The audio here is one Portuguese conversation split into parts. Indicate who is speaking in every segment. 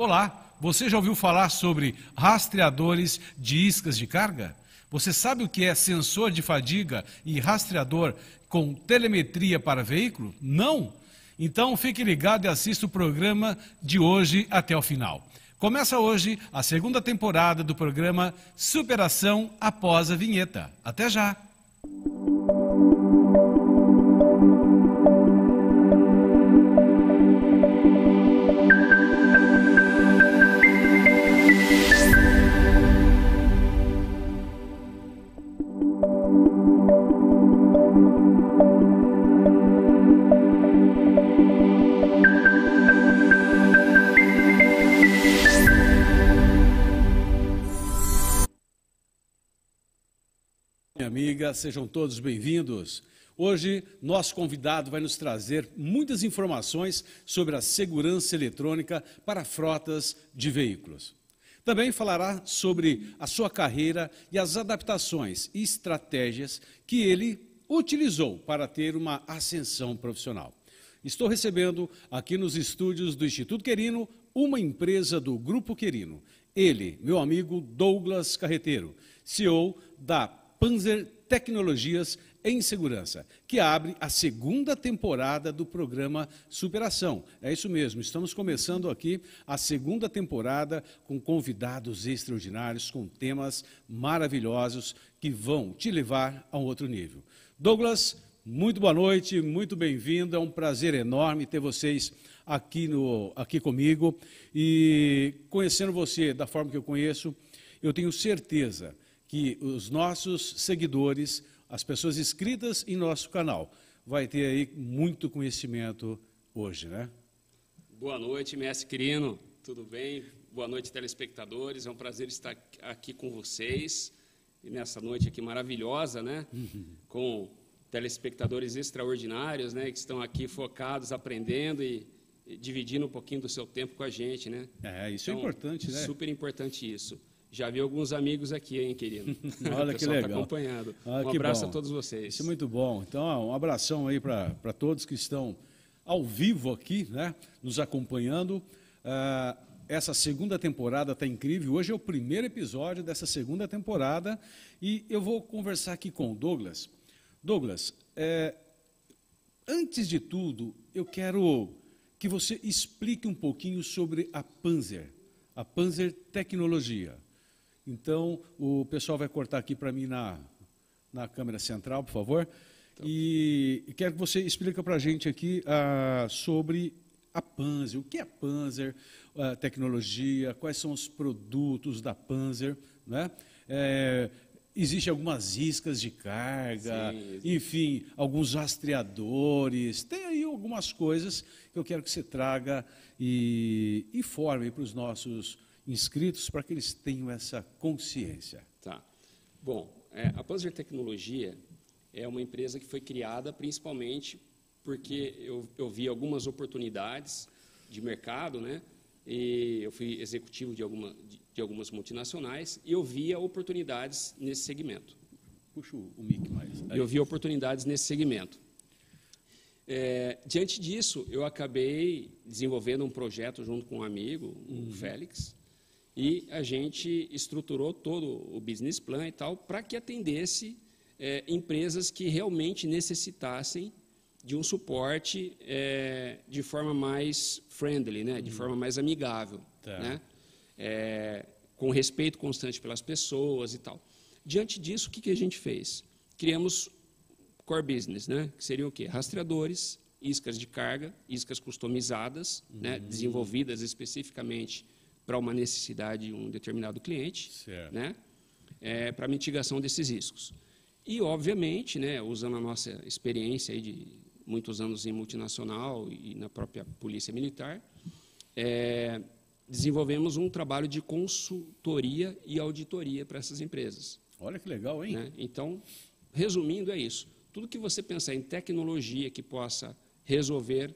Speaker 1: Olá, você já ouviu falar sobre rastreadores de iscas de carga? Você sabe o que é sensor de fadiga e rastreador com telemetria para veículo? Não? Então fique ligado e assista o programa de hoje até o final. Começa hoje a segunda temporada do programa Superação após a vinheta. Até já! Amiga, sejam todos bem-vindos. Hoje, nosso convidado vai nos trazer muitas informações sobre a segurança eletrônica para frotas de veículos. Também falará sobre a sua carreira e as adaptações e estratégias que ele utilizou para ter uma ascensão profissional. Estou recebendo aqui nos estúdios do Instituto Querino uma empresa do Grupo Querino. Ele, meu amigo Douglas Carreteiro, CEO da Panzer Tecnologias em Segurança, que abre a segunda temporada do programa Superação. É isso mesmo, estamos começando aqui a segunda temporada com convidados extraordinários, com temas maravilhosos que vão te levar a um outro nível. Douglas, muito boa noite, muito bem-vindo, é um prazer enorme ter vocês aqui, no, aqui comigo e conhecendo você da forma que eu conheço, eu tenho certeza que os nossos seguidores, as pessoas inscritas em nosso canal, vai ter aí muito conhecimento hoje, né?
Speaker 2: Boa noite, mestre Quirino, tudo bem? Boa noite, telespectadores, é um prazer estar aqui com vocês, e nessa noite aqui maravilhosa, né? Uhum. Com telespectadores extraordinários, né? Que estão aqui focados, aprendendo e, e dividindo um pouquinho do seu tempo com a gente, né?
Speaker 1: É, isso é então, é importante, né?
Speaker 2: Super importante isso. Já vi alguns amigos aqui, hein, querido?
Speaker 1: Olha que tá legal.
Speaker 2: Tá acompanhando.
Speaker 1: Ah,
Speaker 2: um abraço bom. a todos vocês.
Speaker 1: Isso é muito bom. Então, um abração aí para todos que estão ao vivo aqui, né, nos acompanhando. Uh, essa segunda temporada está incrível. Hoje é o primeiro episódio dessa segunda temporada e eu vou conversar aqui com o Douglas. Douglas, é, antes de tudo, eu quero que você explique um pouquinho sobre a Panzer, a Panzer Tecnologia. Então, o pessoal vai cortar aqui para mim na, na câmera central, por favor. Então. E, e, quero que você explique para a gente aqui ah, sobre a Panzer, o que é a Panzer, a tecnologia, quais são os produtos da Panzer, né? É, Existem algumas iscas de carga, Sim, enfim, alguns rastreadores. Tem aí algumas coisas que eu quero que você traga e informe para os nossos inscritos para que eles tenham essa consciência.
Speaker 2: Tá. Bom, é, a Panzer Tecnologia é uma empresa que foi criada principalmente porque eu, eu vi algumas oportunidades de mercado, né? E eu fui executivo de, alguma, de, de algumas multinacionais e eu via oportunidades nesse segmento.
Speaker 1: Puxa o mic mais.
Speaker 2: Eu via oportunidades nesse segmento. É, diante disso, eu acabei desenvolvendo um projeto junto com um amigo, o uhum. Félix, e a gente estruturou todo o business plan e tal para que atendesse é, empresas que realmente necessitassem de um suporte é, de forma mais friendly, né? de uhum. forma mais amigável, tá. né? É, com respeito constante pelas pessoas e tal. Diante disso, o que, que a gente fez? Criamos core business, né? que seriam o quê? Rastreadores, iscas de carga, iscas customizadas, né? uhum. né? desenvolvidas especificamente para uma necessidade de um determinado cliente, né, é, para mitigação desses riscos. E, obviamente, né, usando a nossa experiência de muitos anos em multinacional e na própria polícia militar, é, desenvolvemos um trabalho de consultoria e auditoria para essas empresas.
Speaker 1: Olha que legal, hein?
Speaker 2: Né? Então, resumindo, é isso. Tudo que você pensar em tecnologia que possa resolver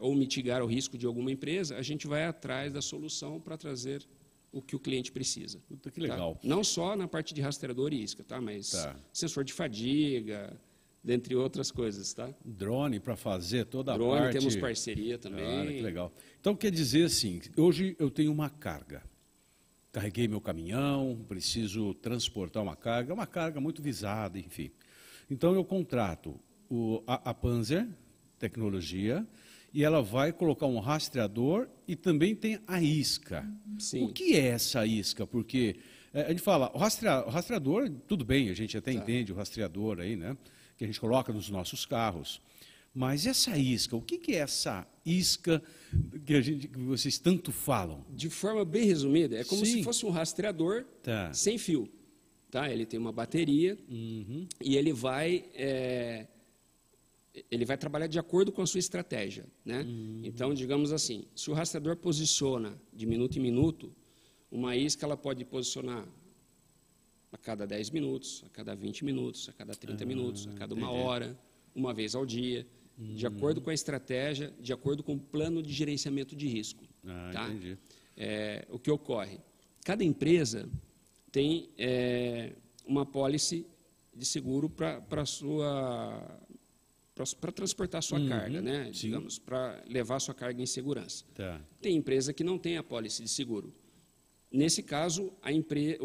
Speaker 2: ou mitigar o risco de alguma empresa, a gente vai atrás da solução para trazer o que o cliente precisa.
Speaker 1: Puta, que legal. Tá?
Speaker 2: Não só na parte de rastreador e isca, tá? mas tá. sensor de fadiga, dentre outras coisas, tá?
Speaker 1: Drone para fazer toda a
Speaker 2: Drone,
Speaker 1: parte.
Speaker 2: temos parceria também.
Speaker 1: Olha, que legal. Então quer dizer assim, hoje eu tenho uma carga. Carreguei meu caminhão, preciso transportar uma carga, uma carga muito visada, enfim. Então eu contrato o, a, a Panzer Tecnologia e ela vai colocar um rastreador e também tem a isca.
Speaker 2: Sim.
Speaker 1: O que é essa isca? Porque é, a gente fala, o, rastrea, o rastreador, tudo bem, a gente até
Speaker 2: Tá.
Speaker 1: entende o rastreador aí, né? Que a gente coloca nos nossos carros. Mas essa isca, o que, que é essa isca que, a gente, que vocês tanto falam?
Speaker 2: De forma bem resumida, é como
Speaker 1: Sim.
Speaker 2: se fosse um rastreador
Speaker 1: Tá.
Speaker 2: sem fio. Tá? Ele tem uma bateria
Speaker 1: Uhum.
Speaker 2: e ele vai, é, ele vai trabalhar de acordo com a sua estratégia. Né?
Speaker 1: Uhum.
Speaker 2: Então, digamos assim, se o rastreador posiciona de minuto em minuto, uma isca ela pode posicionar a cada 10 minutos, a cada 20 minutos, a cada 30 minutos, a cada uma
Speaker 1: Ah, entendi.
Speaker 2: hora, uma vez ao dia, de acordo com a estratégia, de acordo com o plano de gerenciamento de risco.
Speaker 1: Ah,
Speaker 2: tá?
Speaker 1: entendi.
Speaker 2: É, o que ocorre? Cada empresa tem é, uma pólice de seguro para sua para transportar sua
Speaker 1: Uhum,
Speaker 2: carga, né?
Speaker 1: sim.
Speaker 2: Digamos, para levar sua carga em segurança.
Speaker 1: Tá.
Speaker 2: Tem empresa que não tem a pólice de seguro. Nesse caso, a empre...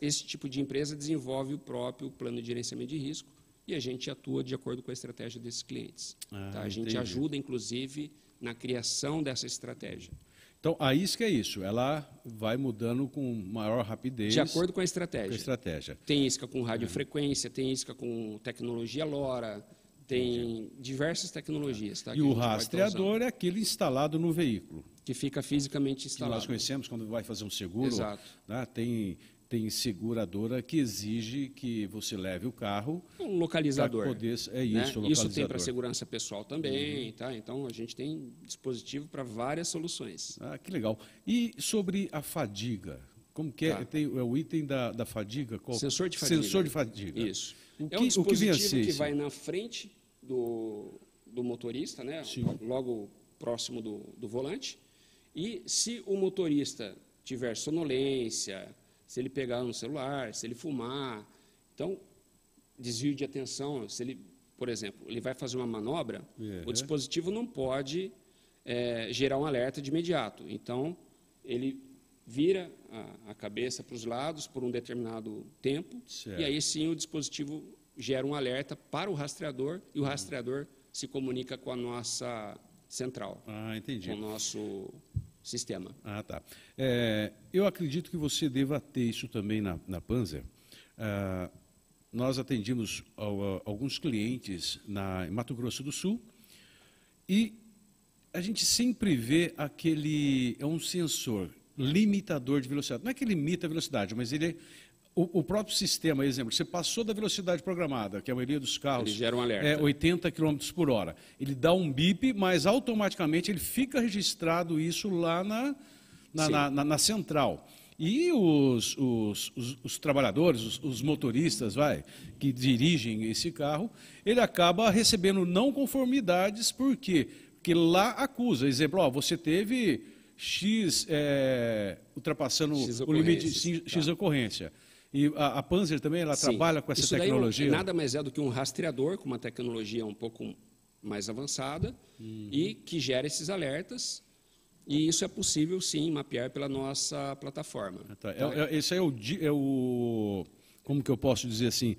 Speaker 2: esse tipo de empresa desenvolve o próprio plano de gerenciamento de risco e a gente atua de acordo com a estratégia desses clientes.
Speaker 1: Ah,
Speaker 2: tá? A gente
Speaker 1: entendi.
Speaker 2: ajuda, inclusive, na criação dessa estratégia.
Speaker 1: Então, a isca é isso, ela vai mudando com maior rapidez
Speaker 2: De acordo com a
Speaker 1: com a
Speaker 2: estratégia.
Speaker 1: estratégia.
Speaker 2: Tem isca com radiofrequência, tem isca com tecnologia LoRa, tem diversas tecnologias. Tá,
Speaker 1: E
Speaker 2: que
Speaker 1: o rastreador é aquele instalado no veículo,
Speaker 2: que fica fisicamente
Speaker 1: que nós
Speaker 2: instalado.
Speaker 1: conhecemos quando vai fazer um seguro.
Speaker 2: Exato.
Speaker 1: né, Tem, tem seguradora que exige que você leve o carro
Speaker 2: Um localizador.
Speaker 1: poder... É
Speaker 2: né?
Speaker 1: isso, o
Speaker 2: Isso tem para segurança pessoal também, tá? Então a gente tem dispositivo para várias soluções.
Speaker 1: Ah, que legal. E sobre a fadiga? Como que é?
Speaker 2: Tá.
Speaker 1: Tem, é o item da, da fadiga? Qual?
Speaker 2: Sensor de fadiga.
Speaker 1: Sensor de fadiga.
Speaker 2: Isso.
Speaker 1: O
Speaker 2: é
Speaker 1: que-
Speaker 2: um
Speaker 1: que vem a
Speaker 2: dispositivo que
Speaker 1: isso?
Speaker 2: vai na frente do, do motorista, né?
Speaker 1: Sim.
Speaker 2: logo próximo do, do volante. E se o motorista tiver sonolência, se ele pegar no celular, se ele fumar, então desvio de atenção, se ele, por exemplo, ele vai fazer uma manobra,
Speaker 1: É.
Speaker 2: o dispositivo não pode eh, gerar um alerta de imediato. Então ele vira a, a cabeça para os lados por um determinado tempo
Speaker 1: Certo.
Speaker 2: e aí sim o dispositivo gera um alerta para o rastreador e o rastreador se comunica com a nossa central,
Speaker 1: Ah, entendi.
Speaker 2: com o nosso sistema.
Speaker 1: Ah, tá. É, eu acredito que você deva ter isso também na, na Panzer. Ah, nós atendimos ao- alguns clientes na, em Mato Grosso do Sul e a gente sempre vê aquele. É um sensor limitador de velocidade. Não é que limita a velocidade, mas ele. O, o próprio sistema, exemplo, você passou da velocidade programada, que a maioria dos carros
Speaker 2: Ele gera um alerta.
Speaker 1: é 80 km por hora. Ele dá um bip, mas automaticamente ele fica registrado isso lá na, na, na, na- na central. E os, os, os, os trabalhadores, os, os motoristas, vai, que dirigem esse carro, ele acaba recebendo não conformidades, por quê? Porque lá acusa, exemplo, ó, você teve X é, ultrapassando
Speaker 2: X
Speaker 1: o limite
Speaker 2: ocorrências,
Speaker 1: X,
Speaker 2: tá.
Speaker 1: X ocorrência. E a, a Panzer também, ela
Speaker 2: Sim.
Speaker 1: trabalha com essa
Speaker 2: Isso daí é
Speaker 1: tecnologia?
Speaker 2: nada mais é do que um rastreador com uma tecnologia um pouco mais avançada
Speaker 1: Uhum.
Speaker 2: e que gera esses alertas. E isso é possível, sim, mapear pela nossa plataforma.
Speaker 1: Tá, é- é- esse é o, é o. Como que eu posso dizer assim?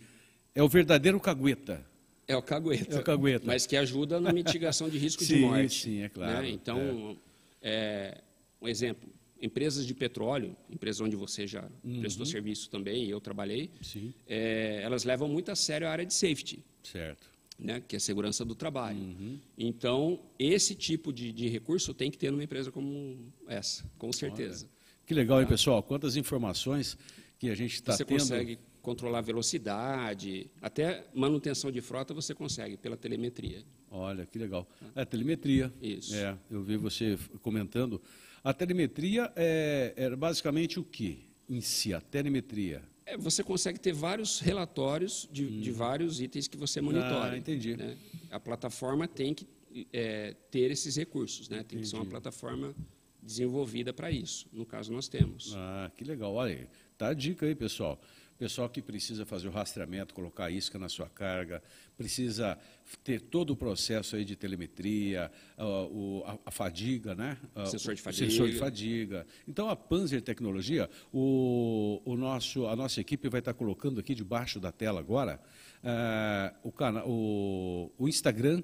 Speaker 1: É o verdadeiro cagueta.
Speaker 2: É o cagueta.
Speaker 1: É o cagueta.
Speaker 2: Mas que ajuda na mitigação de risco
Speaker 1: Sim,
Speaker 2: de morte.
Speaker 1: sim, é claro,
Speaker 2: né? Então, é, um exemplo, empresas de petróleo, empresa onde você já prestou serviço também, e eu trabalhei,
Speaker 1: Uhum.
Speaker 2: É, elas levam muito a sério a área de safety.
Speaker 1: Certo.
Speaker 2: né, que é a segurança do trabalho.
Speaker 1: Uhum.
Speaker 2: Então, esse tipo de, de recurso tem que ter numa empresa como essa, com certeza.
Speaker 1: Que legal, hein, pessoal? Quantas informações que a gente está
Speaker 2: Você
Speaker 1: tendo.
Speaker 2: consegue controlar a velocidade, até manutenção de frota você consegue pela telemetria.
Speaker 1: Olha, que legal. É, telemetria.
Speaker 2: Isso.
Speaker 1: É, eu vi você comentando. A telemetria é, é basicamente o que em si? A telemetria.
Speaker 2: É, você consegue ter vários relatórios de, de vários itens que você monitora.
Speaker 1: Hum. Ah, entendi.
Speaker 2: né? A plataforma tem que é, ter esses recursos, né? tem que ser uma plataforma desenvolvida para isso. No caso, nós temos.
Speaker 1: Ah, que legal. Olha aí, tá a dica aí, pessoal. Pessoal que precisa fazer o rastreamento, colocar isca na sua carga, precisa ter todo o processo aí de telemetria, a, o, a, a fadiga, né?
Speaker 2: Sensor de
Speaker 1: o
Speaker 2: fadiga.
Speaker 1: Sensor de fadiga. Então, a Panzer Tecnologia, o, o nosso, a nossa equipe vai estar colocando aqui debaixo da tela agora eh, o, o, o Instagram,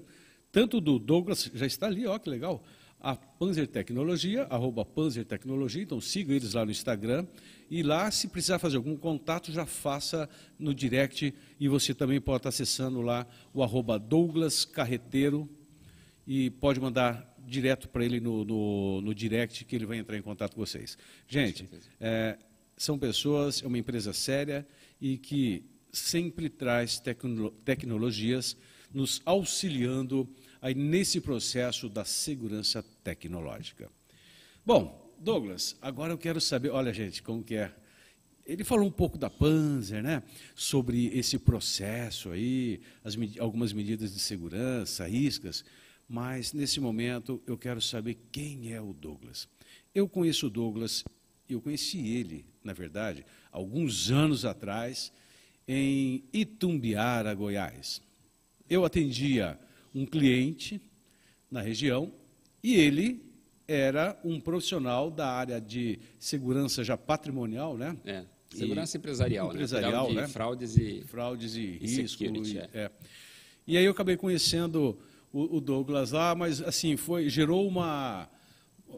Speaker 1: tanto do Douglas, já está ali, ó, que legal, a Panzer Tecnologia, arroba Panzer Tecnologia, então siga eles lá no Instagram. E lá, se precisar fazer algum contato, já faça no direct. E você também pode estar acessando lá o arroba Douglas Carreteiro. E pode mandar direto para ele no, no, no, direct que ele vai entrar em contato com vocês. Gente, é, são pessoas, é uma empresa séria e que sempre traz tecno, tecnologias nos auxiliando aí nesse processo da segurança tecnológica. Bom, Douglas, agora eu quero saber, olha gente, como que é. Ele falou um pouco da Panzer, né? Sobre esse processo aí, as, algumas medidas de segurança, iscas, mas nesse momento eu quero saber quem é o Douglas. Eu conheço o Douglas, eu conheci ele, na verdade, alguns anos atrás, em Itumbiara, Goiás. Eu atendia um cliente na região e ele era um profissional da área de segurança já patrimonial, né?
Speaker 2: É, segurança e, empresarial,
Speaker 1: empresarial,
Speaker 2: né?
Speaker 1: né?
Speaker 2: Fraudes e
Speaker 1: fraudes e,
Speaker 2: e
Speaker 1: risco.
Speaker 2: Security,
Speaker 1: e,
Speaker 2: é.
Speaker 1: é. e aí eu acabei conhecendo o, o, Douglas lá, mas assim foi gerou uma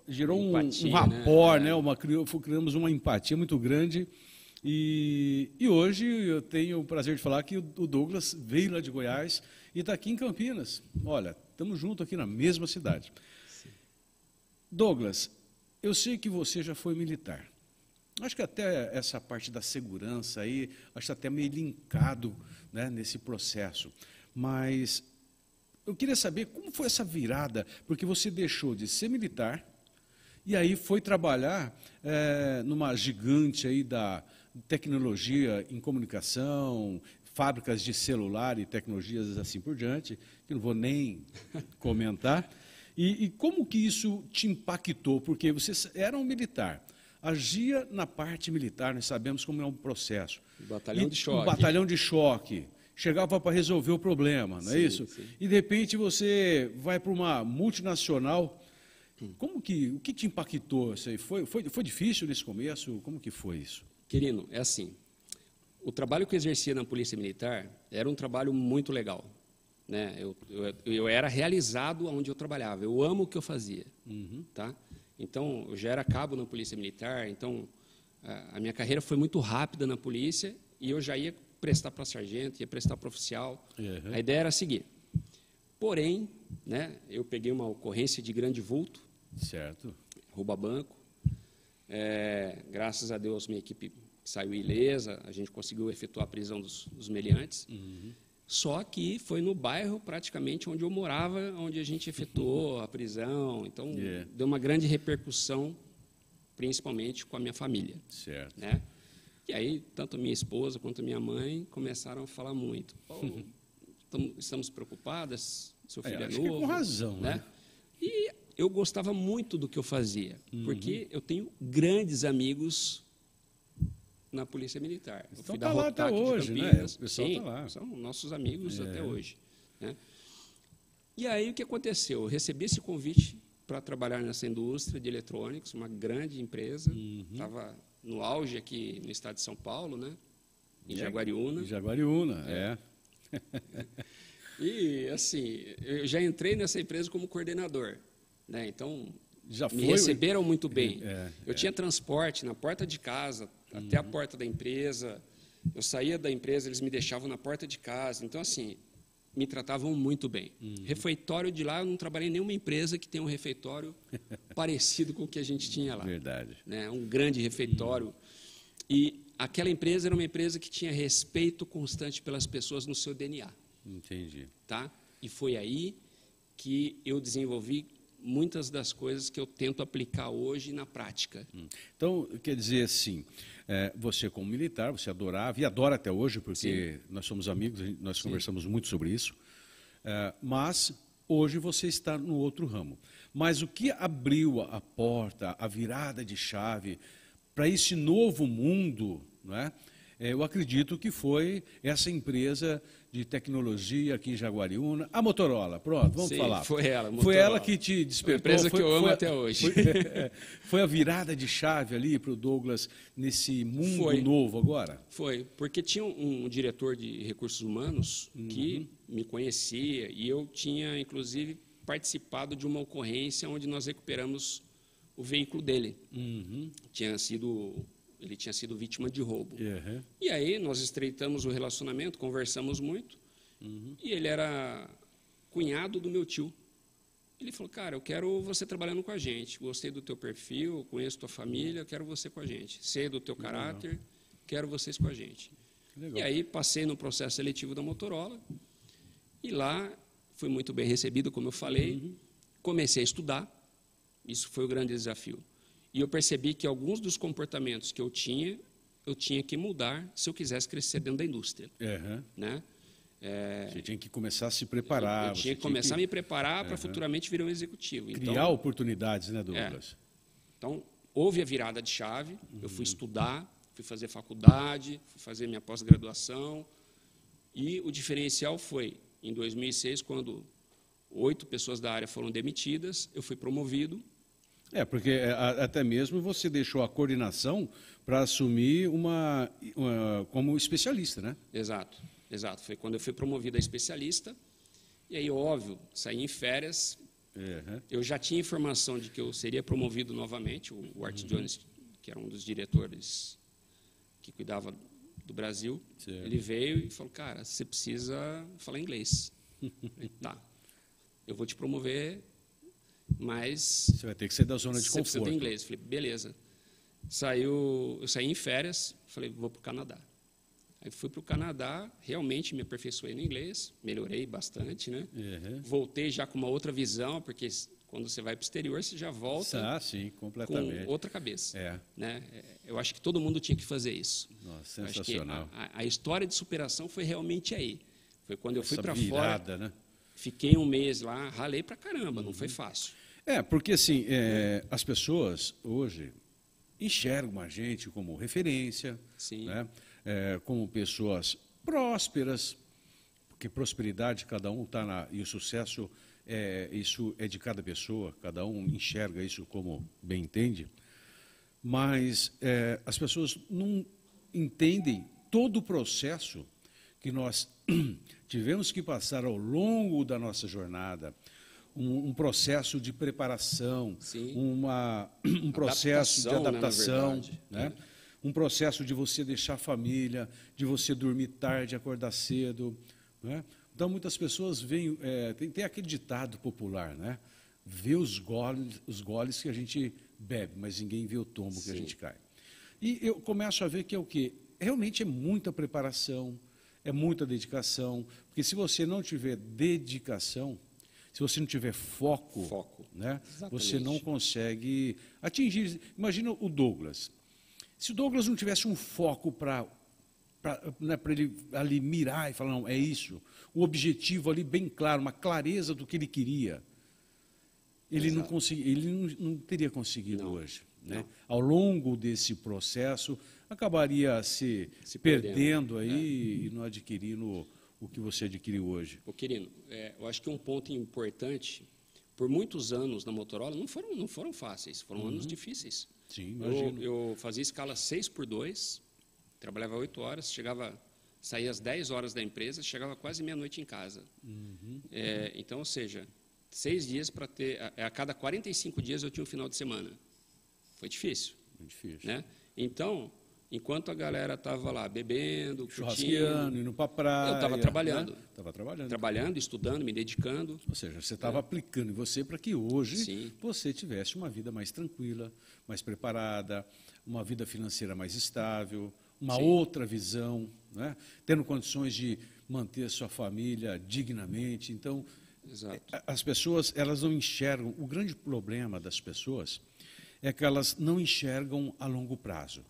Speaker 1: gerou um, empatia, um rapor, né? né? Uma criamos uma empatia muito grande. E, e hoje eu tenho o prazer de falar que o Douglas veio lá de Goiás e está aqui em Campinas. Olha, estamos juntos aqui na mesma cidade. Sim. Douglas, eu sei que você já foi militar. Acho que até essa parte da segurança aí, acho que está até meio linkado né, nesse processo. Mas eu queria saber como foi essa virada, porque você deixou de ser militar e aí foi trabalhar é, numa gigante aí da tecnologia em comunicação, fábricas de celular e tecnologias assim por diante, que não vou nem comentar. E, e, como que isso te impactou? Porque você era um militar, agia na parte militar, nós sabemos como é um processo.
Speaker 2: Batalhão
Speaker 1: e,
Speaker 2: de choque.
Speaker 1: Um batalhão de choque. Chegava para resolver o problema, não é sim, isso? Sim. E de repente você vai para uma multinacional. Como que, o que te impactou? Foi, foi, foi difícil nesse começo? Como que foi isso?
Speaker 2: Querino, é assim o trabalho que eu exercia na Polícia Militar era um trabalho muito legal. Né? Eu, eu, eu era realizado onde eu trabalhava. Eu amo o que eu fazia. Uhum. Tá? Então, eu já era cabo na Polícia Militar, então a, a minha carreira foi muito rápida na polícia e eu já ia prestar para sargento, ia prestar para oficial. Uhum. A ideia era seguir. Porém, né, eu peguei uma ocorrência de grande vulto.
Speaker 1: Certo.
Speaker 2: Rouba banco. É, graças a Deus, minha equipe saiu ilesa, a gente conseguiu efetuar a prisão dos, dos meliantes. Uhum. Só que foi no bairro praticamente onde eu morava, onde a gente efetuou a prisão. Então, yeah. deu uma grande repercussão, principalmente com a minha família.
Speaker 1: Certo.
Speaker 2: Né? E aí, tanto minha esposa quanto minha mãe começaram a falar muito. estamos preocupadas, seu filho é, é novo.
Speaker 1: com razão, né?
Speaker 2: né? E eu gostava muito do que eu fazia, uhum. porque eu tenho grandes amigos na Polícia Militar.
Speaker 1: Então está lá até hoje, né? O pessoal
Speaker 2: está lá. São nossos amigos é. até hoje. Né? E aí o que aconteceu? Eu recebi esse convite para trabalhar nessa indústria de eletrônicos, uma grande empresa. Estava uhum. no auge aqui no estado de São Paulo, né? Em Jaguariúna. Em
Speaker 1: Jaguariúna, é.
Speaker 2: é. e assim, eu já entrei nessa empresa como coordenador, né? Então já me receberam muito bem. É, eu é. tinha transporte na porta de casa. Até a porta da empresa. Eu saía da empresa, eles me deixavam na porta de casa. Então, assim, me tratavam muito bem. Uhum. Refeitório de lá, eu não trabalhei em nenhuma empresa que tenha um refeitório parecido com o que a gente tinha lá.
Speaker 1: Verdade.
Speaker 2: Né? Um grande refeitório. Uhum. E aquela empresa era uma empresa que tinha respeito constante pelas pessoas no seu DNA.
Speaker 1: Entendi.
Speaker 2: Tá? E foi aí que eu desenvolvi muitas das coisas que eu tento aplicar hoje na prática. Hum.
Speaker 1: Então, quer dizer assim, é, você como militar, você adorava e adora até hoje, porque Sim. nós somos amigos, nós Sim. conversamos muito sobre isso, é, mas hoje você está no outro ramo. Mas o que abriu a porta, a virada de chave para esse novo mundo, não é? é, eu acredito que foi essa empresa de tecnologia aqui em Jaguariúna, a Motorola. Pronto, vamos
Speaker 2: Sim,
Speaker 1: falar.
Speaker 2: Foi ela.
Speaker 1: Foi
Speaker 2: Motorola.
Speaker 1: ela que te despertou.
Speaker 2: Uma empresa
Speaker 1: foi,
Speaker 2: que eu amo
Speaker 1: foi,
Speaker 2: até hoje.
Speaker 1: Foi, é, foi, a virada de chave ali para o Douglas nesse mundo
Speaker 2: Foi.
Speaker 1: novo agora?
Speaker 2: Foi, porque tinha um, um diretor de recursos humanos que
Speaker 1: Uhum.
Speaker 2: me conhecia e eu tinha, inclusive, participado de uma ocorrência onde nós recuperamos o veículo dele.
Speaker 1: Uhum.
Speaker 2: Tinha sido, ele tinha sido vítima de roubo.
Speaker 1: Uhum.
Speaker 2: E aí nós estreitamos o relacionamento, conversamos muito, e ele era cunhado do meu tio. Ele falou, cara, eu quero você trabalhando com a gente. Gostei do teu perfil, conheço tua família, quero você com a gente. Sei do teu caráter, quero vocês com a gente. E aí passei no processo seletivo da Motorola e lá fui muito bem recebido, como eu falei. Comecei a estudar, isso foi o grande desafio. E eu percebi que alguns dos comportamentos que eu tinha, eu tinha que mudar se eu quisesse crescer dentro da indústria,
Speaker 1: Uhum.
Speaker 2: né? É,
Speaker 1: Você tinha que começar a se preparar.
Speaker 2: eu
Speaker 1: você
Speaker 2: tinha que começar a me preparar para futuramente virar um executivo.
Speaker 1: criar
Speaker 2: Então,
Speaker 1: oportunidades, né, Douglas?
Speaker 2: então, houve a virada de chave, eu
Speaker 1: Uhum.
Speaker 2: fui estudar, fui fazer faculdade, fui fazer minha pós-graduação, e o diferencial foi, em 2006, quando oito pessoas da área foram demitidas, eu fui promovido,
Speaker 1: É, porque é, até mesmo você deixou a coordenação para assumir uma, uma- como especialista, né?
Speaker 2: exato, exato, foi quando eu fui promovido a especialista, e aí, óbvio, saí em férias,
Speaker 1: Uhum.
Speaker 2: eu já tinha informação de que eu seria promovido novamente, o, o Art
Speaker 1: Uhum.
Speaker 2: Jones, que era um dos diretores que cuidava do Brasil,
Speaker 1: Certo.
Speaker 2: ele veio e falou, cara, você precisa falar inglês. Tá, eu vou te promover, mas
Speaker 1: Você vai ter que sair da zona de
Speaker 2: você precisa
Speaker 1: conforto.
Speaker 2: ter inglês. Eu falei, beleza. Saiu, eu saí em férias, falei, vou para o Canadá. Aí fui para o Canadá, realmente me aperfeiçoei no inglês, melhorei bastante, né?
Speaker 1: Uhum.
Speaker 2: Voltei já com uma outra visão, porque quando você vai para o exterior, você já volta
Speaker 1: Ah, sim,
Speaker 2: com
Speaker 1: completamente.
Speaker 2: outra cabeça.
Speaker 1: É,
Speaker 2: Né? É, Eu acho que todo mundo tinha que fazer isso.
Speaker 1: nossa, sensacional.
Speaker 2: a, a- história de superação foi realmente aí. Foi quando eu fui
Speaker 1: Essa
Speaker 2: para fora,
Speaker 1: né?
Speaker 2: fiquei um mês lá, ralei para caramba, não
Speaker 1: Uhum.
Speaker 2: foi fácil.
Speaker 1: É, porque assim, é, as pessoas hoje enxergam a gente como referência,
Speaker 2: Sim.
Speaker 1: né? É, como pessoas prósperas, porque prosperidade cada um está na e o sucesso é, isso é de cada pessoa, cada um enxerga isso como bem entende, mas é, as pessoas não entendem todo o processo que nós tivemos que passar ao longo da nossa jornada, um, um processo de preparação,
Speaker 2: Sim.
Speaker 1: uma, um processo de
Speaker 2: Adaptação, né, na
Speaker 1: adaptação,
Speaker 2: verdade.
Speaker 1: né? um processo de você deixar a família, de você dormir tarde, acordar cedo. Né? Então, muitas pessoas veem, é, tem, tem aquele ditado popular, né? vê os goles, os goles que a gente bebe, mas ninguém vê o tombo que a
Speaker 2: Sim.
Speaker 1: gente cai. E eu começo a ver que é o quê? Realmente é muita preparação, é muita dedicação, porque se você não tiver dedicação, se você não tiver foco,
Speaker 2: Foco.
Speaker 1: né,
Speaker 2: Exatamente.
Speaker 1: você não consegue atingir. Imagina o Douglas. Se o Douglas não tivesse um foco para né, para ele ali mirar e falar, não, é isso, um objetivo ali bem claro, uma clareza do que ele queria, ele não, consegui, ele não, não teria conseguido
Speaker 2: Não,
Speaker 1: hoje. Né? Ao longo desse processo, acabaria se,
Speaker 2: Se
Speaker 1: perdendo,
Speaker 2: perdendo,
Speaker 1: aí e não adquirindo o que você adquiriu hoje.
Speaker 2: Ô, Quirino, é, eu acho que um ponto importante, por muitos anos na Motorola, não foram, não foram fáceis, foram anos difíceis.
Speaker 1: Sim,
Speaker 2: Eu,
Speaker 1: Uhum. imagino.
Speaker 2: eu fazia escala 6 por 2, trabalhava 8 horas, chegava, saía às 10 horas da empresa, chegava quase meia-noite em casa.
Speaker 1: Uhum.
Speaker 2: É, então, ou seja, seis dias para ter. A, a cada 45 dias eu tinha um final de semana. Foi difícil.
Speaker 1: Muito difícil.
Speaker 2: Né? Então, enquanto a galera estava lá bebendo,
Speaker 1: Churrasqueando, indo para praia.
Speaker 2: Eu estava trabalhando.
Speaker 1: Estava trabalhando.
Speaker 2: trabalhando, estudando, me dedicando,
Speaker 1: Ou seja, você estava aplicando em você para que hoje
Speaker 2: Sim.
Speaker 1: você tivesse uma vida mais tranquila, mais preparada, uma vida financeira mais estável, uma
Speaker 2: Sim.
Speaker 1: outra visão, né? tendo condições de manter sua família dignamente. Então,
Speaker 2: Exato.
Speaker 1: a- as pessoas elas não enxergam. O grande problema das pessoas é que elas não enxergam a longo prazo.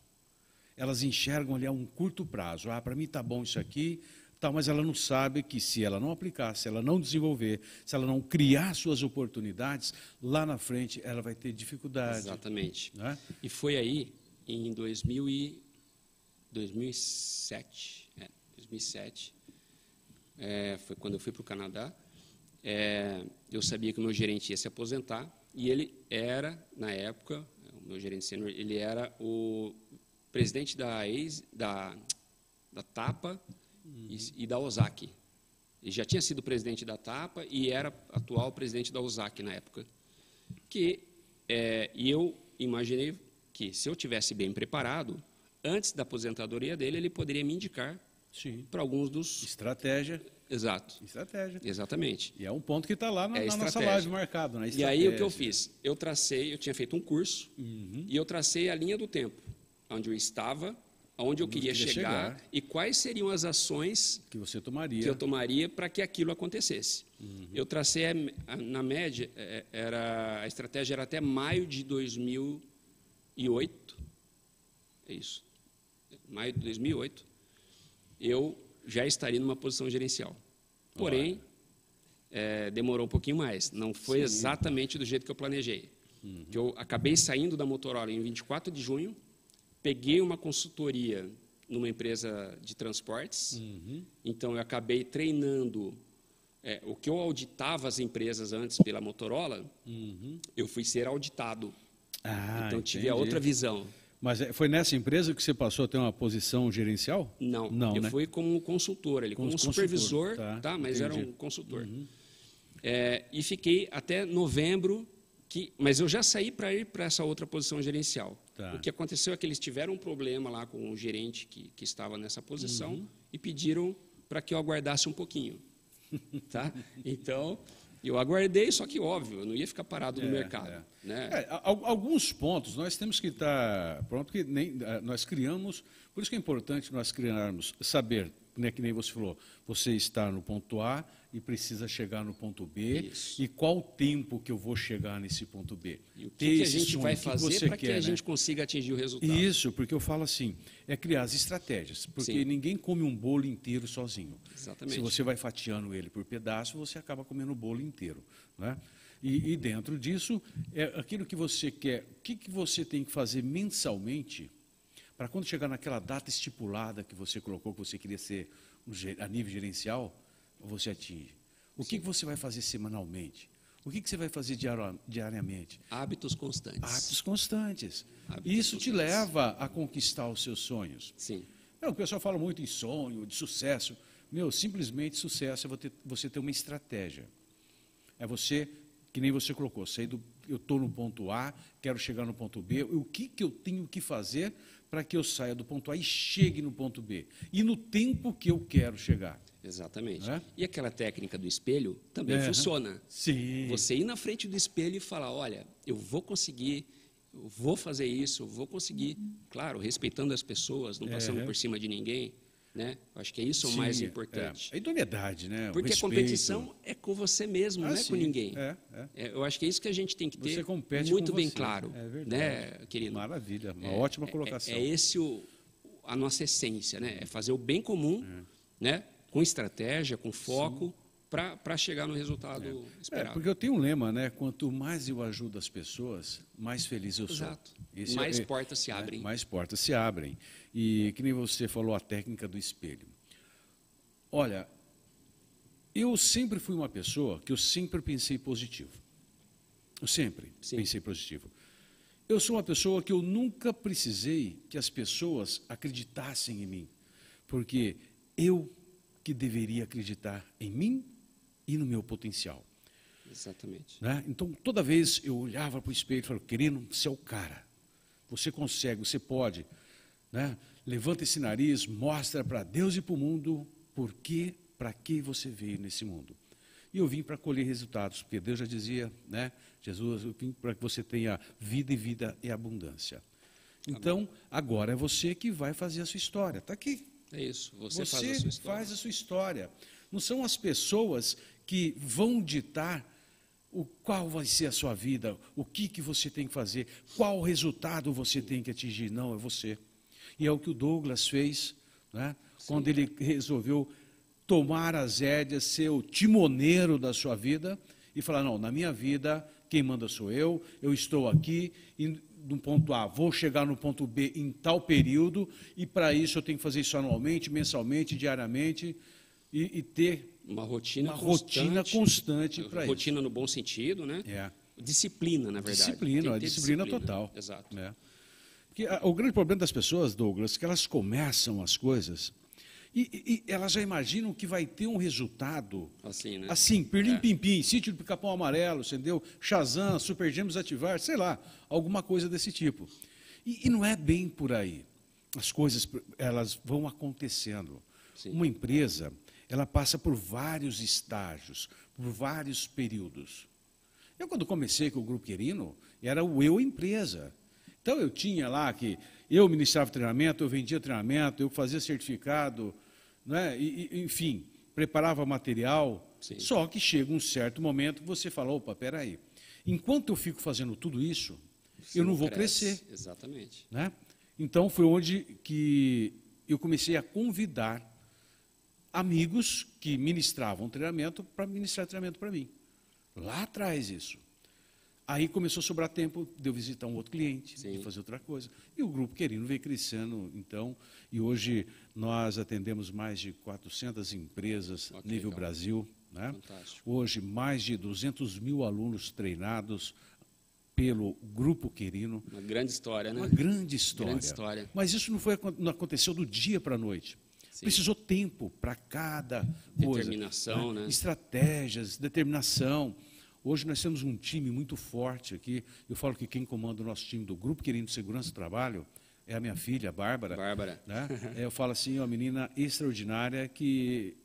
Speaker 1: Elas enxergam ali a um curto prazo. Ah, para mim está bom isso aqui, tal, mas ela não sabe que se ela não aplicar, se ela não desenvolver, se ela não criar suas oportunidades, lá na frente ela vai ter dificuldade.
Speaker 2: Exatamente.
Speaker 1: Né?
Speaker 2: E foi aí, em 2000 e 2007. É, 2007. É, foi quando eu fui para o Canadá. É, eu sabia que o meu gerente ia se aposentar e ele era, na época, o meu gerente sênior, ele era o presidente da, ex, da, da TAPA uhum. e, e, da OSAC. Ele já tinha sido presidente da TAPA e era atual presidente da OSAC na época. Que, é, e eu imaginei que, se eu tivesse bem preparado, antes da aposentadoria dele, ele poderia me indicar para alguns dos...
Speaker 1: Estratégia.
Speaker 2: Exato.
Speaker 1: Estratégia.
Speaker 2: Exatamente.
Speaker 1: E é um ponto que está lá na, é na nossa live marcado. Né?
Speaker 2: E aí o que eu fiz? Eu tracei, eu tinha feito um curso uhum. e eu tracei a linha do tempo, onde eu estava, aonde eu queria, queria chegar, chegar, e quais seriam as ações
Speaker 1: que você tomaria,
Speaker 2: que eu tomaria para que aquilo acontecesse. Uhum. Eu tracei na média é, era a estratégia era até maio de 2008. É isso. Maio de 2008. Eu já estaria numa posição gerencial. Porém, é, demorou um pouquinho mais. Não foi Sim. exatamente do jeito que eu planejei. Uhum. Eu acabei saindo da Motorola em 24 de junho, peguei uma consultoria numa empresa de transportes, uhum. então eu acabei treinando é, o que eu auditava as empresas antes pela Motorola, uhum. eu fui ser auditado. Ah, então tive a outra visão.
Speaker 1: Mas é, foi nessa empresa que você passou a ter uma posição gerencial?
Speaker 2: Não, Não eu né? fui como consultor ali, como, como supervisor, tá, tá mas entendi. era um consultor. Uhum. É, e fiquei até novembro, que, mas eu já saí para ir para essa outra posição gerencial. Tá. O que aconteceu é que eles tiveram um problema lá com o gerente que, que estava nessa posição uhum. e pediram para que eu aguardasse um pouquinho. tá? Então, eu aguardei, só que óbvio, eu não ia ficar parado no é, mercado. É. Né?
Speaker 1: É, alguns pontos nós temos que estar pronto, que nem, eh, nós criamos, por isso que é importante nós criarmos, saber, né, que nem você falou, você está no ponto A e precisa chegar no ponto B, isso. e qual o tempo que eu vou chegar nesse ponto B.
Speaker 2: E o que, que a gente vai fazer para que, que a né? gente consiga atingir o resultado.
Speaker 1: Isso, porque eu falo assim, é criar as estratégias, porque Sim. ninguém come um bolo inteiro sozinho. Exatamente. Se você vai fatiando ele por pedaço, você acaba comendo o bolo inteiro. Né? E, e dentro disso, é aquilo que você quer, o que, que você tem que fazer mensalmente para quando chegar naquela data estipulada que você colocou, que você queria ser a nível gerencial, você atinge. O que, que você vai fazer semanalmente? O que, que você vai fazer diariamente?
Speaker 2: Hábitos constantes.
Speaker 1: Hábitos constantes. Hábitos Isso constantes. te leva a conquistar os seus sonhos.
Speaker 2: Sim.
Speaker 1: É, o pessoal fala muito em sonho, de sucesso. Meu, simplesmente sucesso é você ter uma estratégia. É você, que nem você colocou, sair do, eu estou no ponto A, quero chegar no ponto B, o que, que eu tenho que fazer para que eu saia do ponto A e chegue no ponto B? E no tempo que eu quero chegar.
Speaker 2: Exatamente. É? E aquela técnica do espelho também é. funciona.
Speaker 1: Sim.
Speaker 2: Você ir na frente do espelho e falar, olha, eu vou conseguir, eu vou fazer isso, eu vou conseguir. Claro, respeitando as pessoas, não passando é. por cima de ninguém. Né? Acho que é isso o mais importante.
Speaker 1: É. A idoneidade, né?
Speaker 2: O Porque respeito. a competição é com você mesmo, ah, não é sim. com ninguém. É, é, é. eu acho que é isso que a gente tem que ter muito bem claro. É verdade. Né, querido?
Speaker 1: Maravilha, uma ótima colocação.
Speaker 2: É, esse o, a nossa essência, né? É fazer o bem comum, né? Com estratégia, com foco, para chegar no resultado é. esperado. É,
Speaker 1: porque eu tenho um lema, né? Quanto mais eu ajudo as pessoas, mais feliz eu sou.
Speaker 2: Exato. Esse mais é, portas se abrem.
Speaker 1: É, mais portas se abrem. E que nem você falou, a técnica do espelho. Olha, eu sempre fui uma pessoa que eu sempre pensei positivo. Eu sempre Sim. pensei positivo. Eu sou uma pessoa que eu nunca precisei que as pessoas acreditassem em mim, porque eu que deveria acreditar em mim e no meu potencial.
Speaker 2: Exatamente.
Speaker 1: Né? Então, toda vez eu olhava para o espelho e falava, querido, você é o cara. Você consegue, você pode. Né? Levanta esse nariz, mostra para Deus e para o mundo por que, para que você veio nesse mundo. E eu vim para colher resultados, porque Deus já dizia, né? Jesus, eu vim para que você tenha vida e vida e abundância. Então, agora é você que vai fazer a sua história. Está aqui.
Speaker 2: É isso, você,
Speaker 1: você
Speaker 2: faz, a sua história.
Speaker 1: faz a sua história. Não são as pessoas que vão ditar o qual vai ser a sua vida, o que, que você tem que fazer, qual resultado você tem que atingir. Não, é você. E é o que o Douglas fez, né? quando ele resolveu tomar as rédeas, ser o timoneiro da sua vida e falar: não, na minha vida, quem manda sou eu, eu estou aqui e um ponto A, vou chegar no ponto B em tal período, e para isso eu tenho que fazer isso anualmente, mensalmente, diariamente, e, e ter
Speaker 2: uma rotina
Speaker 1: uma
Speaker 2: constante,
Speaker 1: rotina constante para isso.
Speaker 2: Rotina no bom sentido, né?
Speaker 1: É.
Speaker 2: Disciplina, na verdade.
Speaker 1: Disciplina, disciplina, disciplina, total.
Speaker 2: Exato.
Speaker 1: É. Porque a, o grande problema das pessoas, Douglas, é que elas começam as coisas e, e, elas já imaginam que vai ter um resultado
Speaker 2: assim, né?
Speaker 1: assim pirlim pim pim, sítio do pica-pau amarelo, entendeu? Shazam, Super Gêmeos ativar, sei lá, alguma coisa desse tipo. E, e, não é bem por aí. As coisas elas vão acontecendo. Sim. Uma empresa, ela passa por vários estágios, por vários períodos. Eu quando comecei com o Grupo Querino, era o eu empresa. Então eu tinha lá que eu ministrava treinamento, eu vendia treinamento, eu fazia certificado, né? E, e, enfim, preparava material. Sim. Só que chega um certo momento que você fala, opa, peraí, enquanto eu fico fazendo tudo isso, eu não, vou crescer.
Speaker 2: Exatamente.
Speaker 1: Né? Então foi onde que eu comecei a convidar amigos que ministravam treinamento para ministrar treinamento para mim. Lá atrás isso. Aí começou a sobrar tempo de eu visitar um outro cliente, Sim. de fazer outra coisa. E o grupo Querino veio crescendo, então, e hoje nós atendemos mais de 400 empresas okay, nível então. Brasil. Né? Hoje, mais de 200 mil alunos treinados pelo Grupo Querino.
Speaker 2: Uma grande história, né?
Speaker 1: Uma grande história.
Speaker 2: Grande história.
Speaker 1: Mas isso não, foi, não aconteceu do dia para a noite. Sim. Precisou tempo para cada
Speaker 2: coisa. Determinação, né?
Speaker 1: né? Estratégias, determinação. Hoje nós temos um time muito forte aqui. Eu falo que quem comanda o nosso time do Grupo Querendo Segurança do Trabalho é a minha filha, a Bárbara.
Speaker 2: Bárbara.
Speaker 1: Né? Eu falo assim, uma menina extraordinária que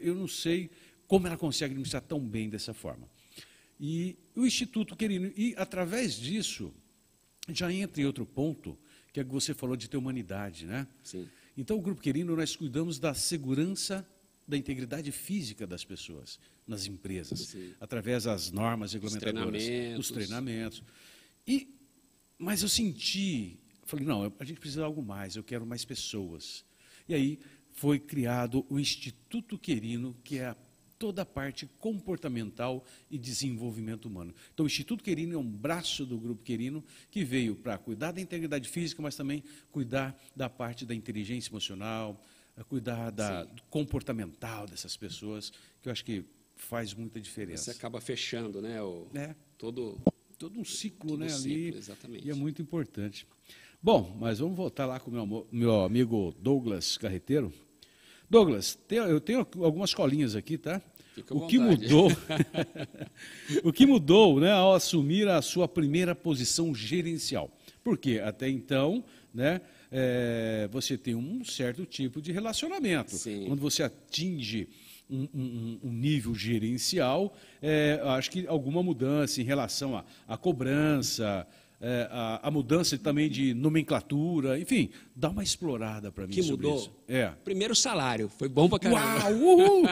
Speaker 1: eu não sei como ela consegue administrar tão bem dessa forma. E o Instituto Querino, e através disso, já entra em outro ponto, que é que você falou de ter humanidade, né?
Speaker 2: Sim.
Speaker 1: Então, o Grupo Querino, nós cuidamos da segurança da integridade física das pessoas nas empresas, Sim. através das normas regulamentadoras,
Speaker 2: treinamentos.
Speaker 1: treinamentos. E, mas eu senti, falei, não, a gente precisa de algo mais, eu quero mais pessoas. E aí foi criado o Instituto Querino, que é toda a parte comportamental e desenvolvimento humano. Então, o Instituto Querino é um braço do Grupo Querino que veio para cuidar da integridade física, mas também cuidar da parte da inteligência emocional, a cuidar da, do comportamental dessas pessoas, que eu acho que faz muita diferença.
Speaker 2: Você acaba fechando, né? O,
Speaker 1: é.
Speaker 2: Todo,
Speaker 1: todo um ciclo, todo né? Ciclo, ali,
Speaker 2: exatamente.
Speaker 1: E é muito importante. Bom, mas vamos voltar lá com o meu, meu amigo Douglas Carreteiro. Douglas, tem, eu tenho algumas colinhas aqui, tá?
Speaker 2: Fica o
Speaker 1: que mudou? o que mudou, né, ao assumir a sua primeira posição gerencial? Porque até então, né, é, você tem um certo tipo de relacionamento.
Speaker 2: Sim.
Speaker 1: Quando você atinge um, um, um nível gerencial, é, acho que alguma mudança em relação à, cobrança, é, a, a, mudança também de nomenclatura, enfim, dá uma explorada para mim
Speaker 2: que
Speaker 1: sobre
Speaker 2: mudou?
Speaker 1: isso. É.
Speaker 2: Primeiro salário, foi bom para caramba.
Speaker 1: Uau!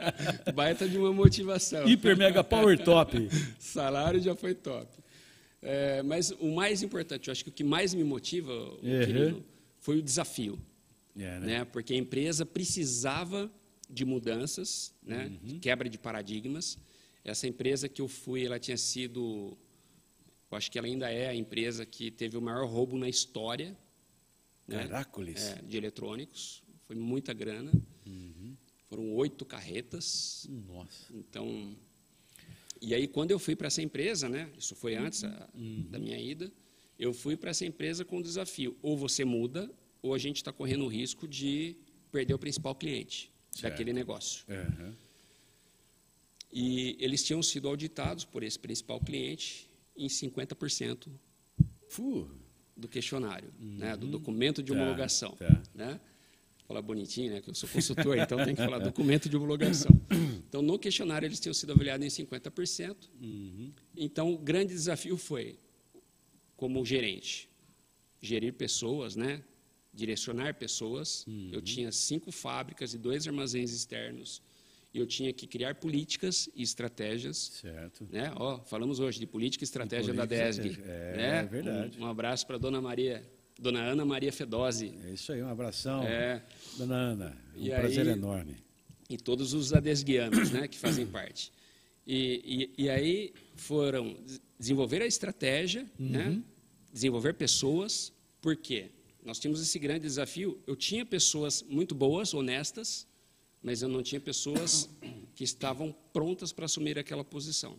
Speaker 2: Baita de uma motivação.
Speaker 1: Hiper mega power top.
Speaker 2: salário já foi top. É, mas o mais importante, eu acho que o que mais me motiva, uhum. querido, foi o desafio.
Speaker 1: É, né?
Speaker 2: né? Porque a empresa precisava de mudanças, né? Uhum. quebra de paradigmas. Essa empresa que eu fui, ela tinha sido, eu acho que ela ainda é a empresa que teve o maior roubo na história né? É, de eletrônicos. Foi muita grana. Uhum. Foram oito carretas.
Speaker 1: Nossa.
Speaker 2: Então, e aí, quando eu fui para essa empresa, né, isso foi antes a, uhum. da minha ida, eu fui para essa empresa com o desafio: ou você muda, ou a gente está correndo o risco de perder o principal cliente certo. daquele negócio.
Speaker 1: Uhum.
Speaker 2: E eles tinham sido auditados por esse principal cliente em 50%
Speaker 1: uh.
Speaker 2: do questionário, uhum. né, do documento de tá, homologação.
Speaker 1: Tá.
Speaker 2: Né? falar bonitinho, né? Que eu sou consultor, então tem que falar documento de homologação. Então, no questionário, eles tinham sido avaliados em 50%.
Speaker 1: Uhum.
Speaker 2: Então, o grande desafio foi, como gerente, gerir pessoas, né? Direcionar pessoas.
Speaker 1: Uhum.
Speaker 2: Eu tinha cinco fábricas e dois armazéns externos. E eu tinha que criar políticas e estratégias.
Speaker 1: Certo.
Speaker 2: Né? Ó, falamos hoje de política e estratégia da DESG.
Speaker 1: É,
Speaker 2: né?
Speaker 1: é verdade.
Speaker 2: Um, um abraço para dona Maria Dona Ana Maria Fedose.
Speaker 1: É isso aí, um abração.
Speaker 2: É.
Speaker 1: Dona Ana, um
Speaker 2: e
Speaker 1: prazer
Speaker 2: aí,
Speaker 1: enorme.
Speaker 2: E todos os adesguianos né, que fazem parte. E, e, e, aí foram desenvolver a estratégia,
Speaker 1: uhum.
Speaker 2: né, desenvolver pessoas, por quê? Nós tínhamos esse grande desafio. Eu tinha pessoas muito boas, honestas, mas eu não tinha pessoas que estavam prontas para assumir aquela posição. O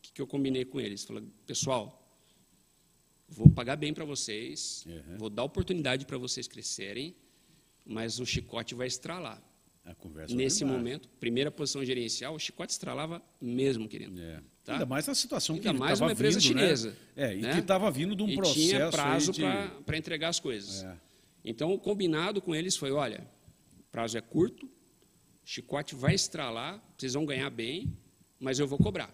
Speaker 2: que, que eu combinei com eles? Falei, pessoal, vou pagar bem para vocês, uhum. vou dar oportunidade para vocês crescerem, mas o chicote vai estralar. Nesse momento, primeira posição gerencial, o chicote estralava mesmo, querido. É.
Speaker 1: Tá? Ainda mais na situação
Speaker 2: Ainda
Speaker 1: que
Speaker 2: mais uma empresa
Speaker 1: vindo,
Speaker 2: né? chinesa.
Speaker 1: Né? É, e né? que estava vindo de um e processo. tinha
Speaker 2: prazo
Speaker 1: de...
Speaker 2: para entregar as coisas. É. Então, o combinado com eles foi: olha, o prazo é curto, chicote vai estralar, vocês vão ganhar bem, mas eu vou cobrar.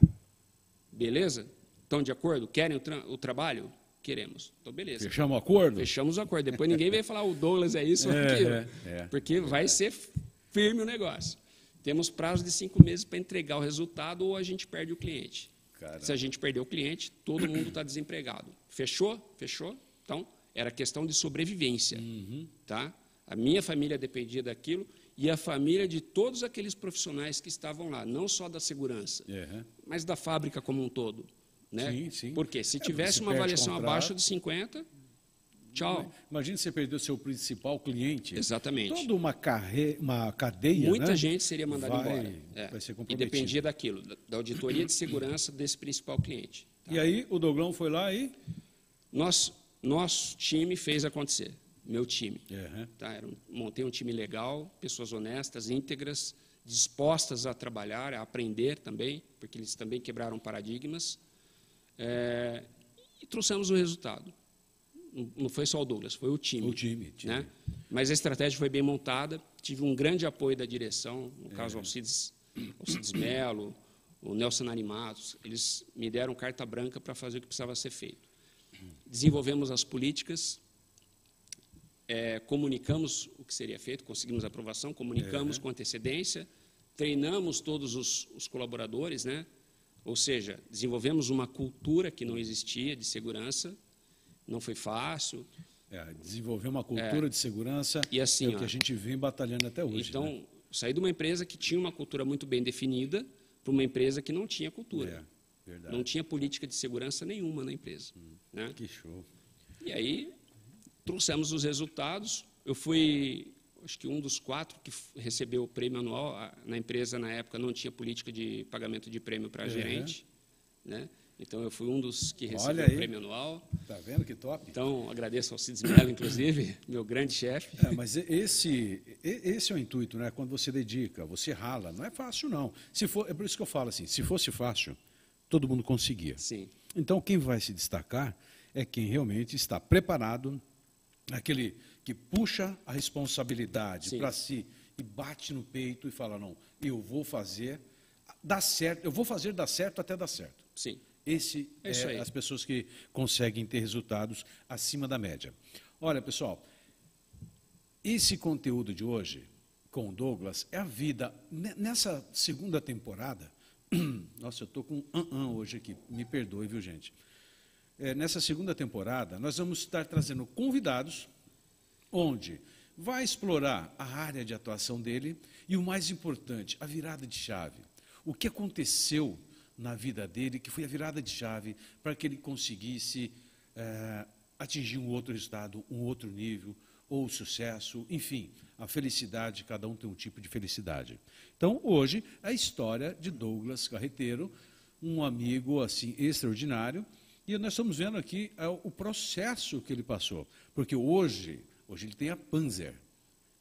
Speaker 2: Beleza? Estão de acordo? Querem o, tra o trabalho? Queremos. Então, beleza.
Speaker 1: Fechamos o acordo?
Speaker 2: Fechamos o acordo. Depois ninguém vai falar o Douglas é isso ou é, aquilo. É, é. Porque vai ser firme o negócio. Temos prazo de cinco meses para entregar o resultado ou a gente perde o cliente. Caramba. Se a gente perder o cliente, todo mundo está desempregado. Fechou? Fechou? Então, era questão de sobrevivência. Uhum. Tá? A minha família dependia daquilo e a família de todos aqueles profissionais que estavam lá, não só da segurança, uhum. mas da fábrica como um todo. Né? Sim, sim. Porque se é, tivesse uma avaliação abaixo de 50, Tchau.
Speaker 1: Imagina você perder o seu principal cliente.
Speaker 2: Exatamente.
Speaker 1: Toda uma, carre... uma cadeia.
Speaker 2: Muita
Speaker 1: né?
Speaker 2: gente seria mandada vai, embora. É. Vai ser e dependia daquilo, da auditoria de segurança desse principal cliente.
Speaker 1: Tá? E aí o Doglão foi lá e.
Speaker 2: Nosso, nosso time fez acontecer. Meu time. Uhum. Tá? Um, montei um time legal, pessoas honestas, íntegras, dispostas a trabalhar, a aprender também, porque eles também quebraram paradigmas. É, e trouxemos o resultado não foi só o Douglas, foi o time.
Speaker 1: O time, time.
Speaker 2: Né? Mas a estratégia foi bem montada, tive um grande apoio da direção, no caso é. Alcides, Alcides Melo, o Nelson Animados, eles me deram carta branca para fazer o que precisava ser feito. Desenvolvemos as políticas, é, comunicamos o que seria feito, conseguimos aprovação, comunicamos é. com antecedência, treinamos todos os, os colaboradores, né? ou seja, desenvolvemos uma cultura que não existia de segurança, não foi fácil.
Speaker 1: É, desenvolver uma cultura é. de segurança e assim, é o que ó, a gente vem batalhando até hoje.
Speaker 2: Então,
Speaker 1: né?
Speaker 2: saí de uma empresa que tinha uma cultura muito bem definida para uma empresa que não tinha cultura. É, não tinha política de segurança nenhuma na empresa. Hum, né?
Speaker 1: Que show.
Speaker 2: E aí, trouxemos os resultados. Eu fui, acho que um dos quatro que recebeu o prêmio anual. Na empresa, na época, não tinha política de pagamento de prêmio para gerente. Né? Então, eu fui um dos que recebeu o prêmio anual.
Speaker 1: Está vendo que top?
Speaker 2: Então, agradeço ao Cides Mello, inclusive, meu grande chefe.
Speaker 1: É, mas esse, esse é o intuito, né? Quando você dedica, você rala. Não é fácil, não. Se for, é por isso que eu falo assim, se fosse fácil, todo mundo conseguia.
Speaker 2: Sim.
Speaker 1: Então, quem vai se destacar é quem realmente está preparado, aquele que puxa a responsabilidade para si e bate no peito e fala, não, eu vou fazer, dá certo, eu vou fazer dar certo até dar certo.
Speaker 2: Sim.
Speaker 1: Esse é, é as pessoas que conseguem ter resultados acima da média. Olha, pessoal, esse conteúdo de hoje com o Douglas é a vida. Nessa segunda temporada, nossa, eu estou com um an hoje aqui, me perdoe, viu, gente? É, nessa segunda temporada, nós vamos estar trazendo convidados, onde vai explorar a área de atuação dele e o mais importante, a virada de chave. O que aconteceu na vida dele, que foi a virada de chave para que ele conseguisse é, atingir um outro estado, um outro nível, ou sucesso, enfim, a felicidade, cada um tem um tipo de felicidade. Então, hoje, a história de Douglas Carreteiro, um amigo assim extraordinário, e nós estamos vendo aqui é, o processo que ele passou, porque hoje, hoje ele tem a Panzer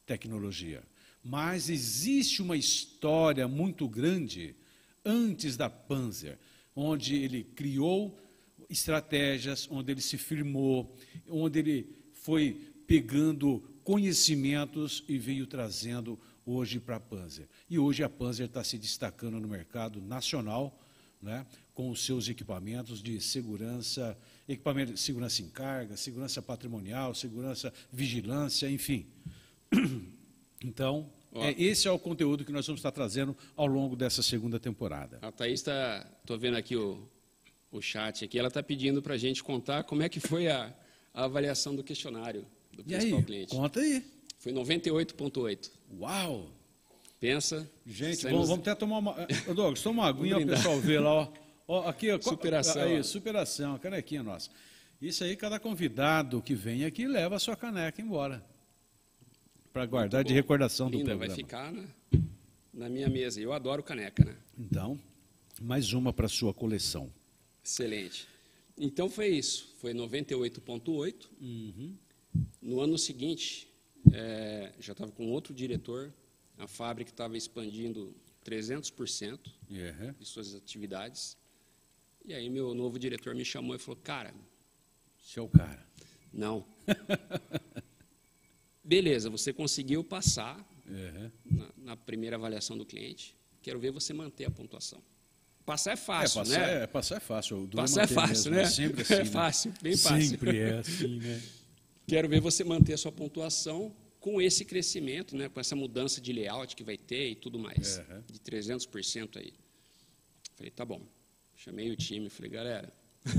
Speaker 1: tecnologia, mas existe uma história muito grande antes da Panzer, onde ele criou estratégias, onde ele se firmou, onde ele foi pegando conhecimentos e veio trazendo hoje para a Panzer. E hoje a Panzer está se destacando no mercado nacional, né, com os seus equipamentos de segurança, equipamento de segurança em carga, segurança patrimonial, segurança vigilância, enfim. Então, é, esse é o conteúdo que nós vamos estar trazendo ao longo dessa segunda temporada.
Speaker 2: A Thaís está, estou vendo aqui o, o chat aqui, ela está pedindo para a gente contar como é que foi a, a avaliação do questionário do principal
Speaker 1: aí,
Speaker 2: cliente.
Speaker 1: Conta aí.
Speaker 2: Foi 98,8.
Speaker 1: Uau!
Speaker 2: Pensa.
Speaker 1: Gente, vamos, vamos até tomar uma. Ô, Douglas, toma uma aguinha, o pessoal vê lá, ó. ó aqui,
Speaker 2: superação.
Speaker 1: Aí, superação, a canequinha nossa. Isso aí, cada convidado que vem aqui leva a sua caneca embora. Para guardar de recordação do
Speaker 2: Linda,
Speaker 1: programa.
Speaker 2: vai ficar na, na minha mesa. Eu adoro caneca, né?
Speaker 1: Então, mais uma para sua coleção.
Speaker 2: Excelente. Então foi isso. Foi 98,8.
Speaker 1: Uhum.
Speaker 2: No ano seguinte, é, já estava com outro diretor. A fábrica estava expandindo 300%
Speaker 1: Uhum.
Speaker 2: de suas atividades. E aí meu novo diretor me chamou e falou: Cara,
Speaker 1: Esse é o cara.
Speaker 2: não. Beleza, você conseguiu passar
Speaker 1: Uhum.
Speaker 2: na, na primeira avaliação do cliente. Quero ver você manter a pontuação. Passar é fácil,
Speaker 1: é, passar,
Speaker 2: né?
Speaker 1: é, passar é fácil.
Speaker 2: Passar é fácil,
Speaker 1: mesmo,
Speaker 2: né?
Speaker 1: É sempre assim.
Speaker 2: É
Speaker 1: né?
Speaker 2: fácil, bem fácil.
Speaker 1: Sempre é assim, né?
Speaker 2: Quero ver você manter a sua pontuação com esse crescimento, né, com essa mudança de layout que vai ter e tudo mais,
Speaker 1: Uhum.
Speaker 2: de 300% aí. Falei, tá bom. Chamei o time, falei, galera,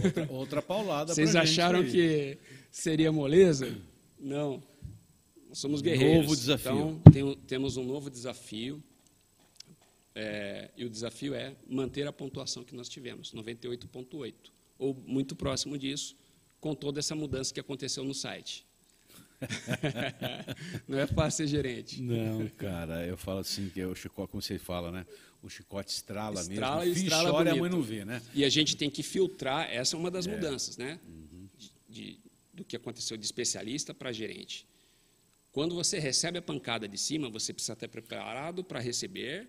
Speaker 1: Outra, outra paulada
Speaker 2: vocês acharam que seria moleza? Não. Nós somos guerreiros.
Speaker 1: Novo desafio.
Speaker 2: Então, tem- temos um novo desafio. é, e o desafio é manter a pontuação que nós tivemos, 98,8. Ou muito próximo disso, com toda essa mudança que aconteceu no site. Não é fácil ser gerente.
Speaker 1: Não, cara, eu falo assim, que é o chicote, como você fala, né? O chicote estrala,
Speaker 2: Estrala
Speaker 1: mesmo.
Speaker 2: e estrala
Speaker 1: e a
Speaker 2: bonito.
Speaker 1: mãe não vê, né?
Speaker 2: E a gente tem que filtrar, essa é uma das mudanças, né? De- de- do que aconteceu de especialista para gerente. Quando você recebe a pancada de cima, você precisa estar preparado para receber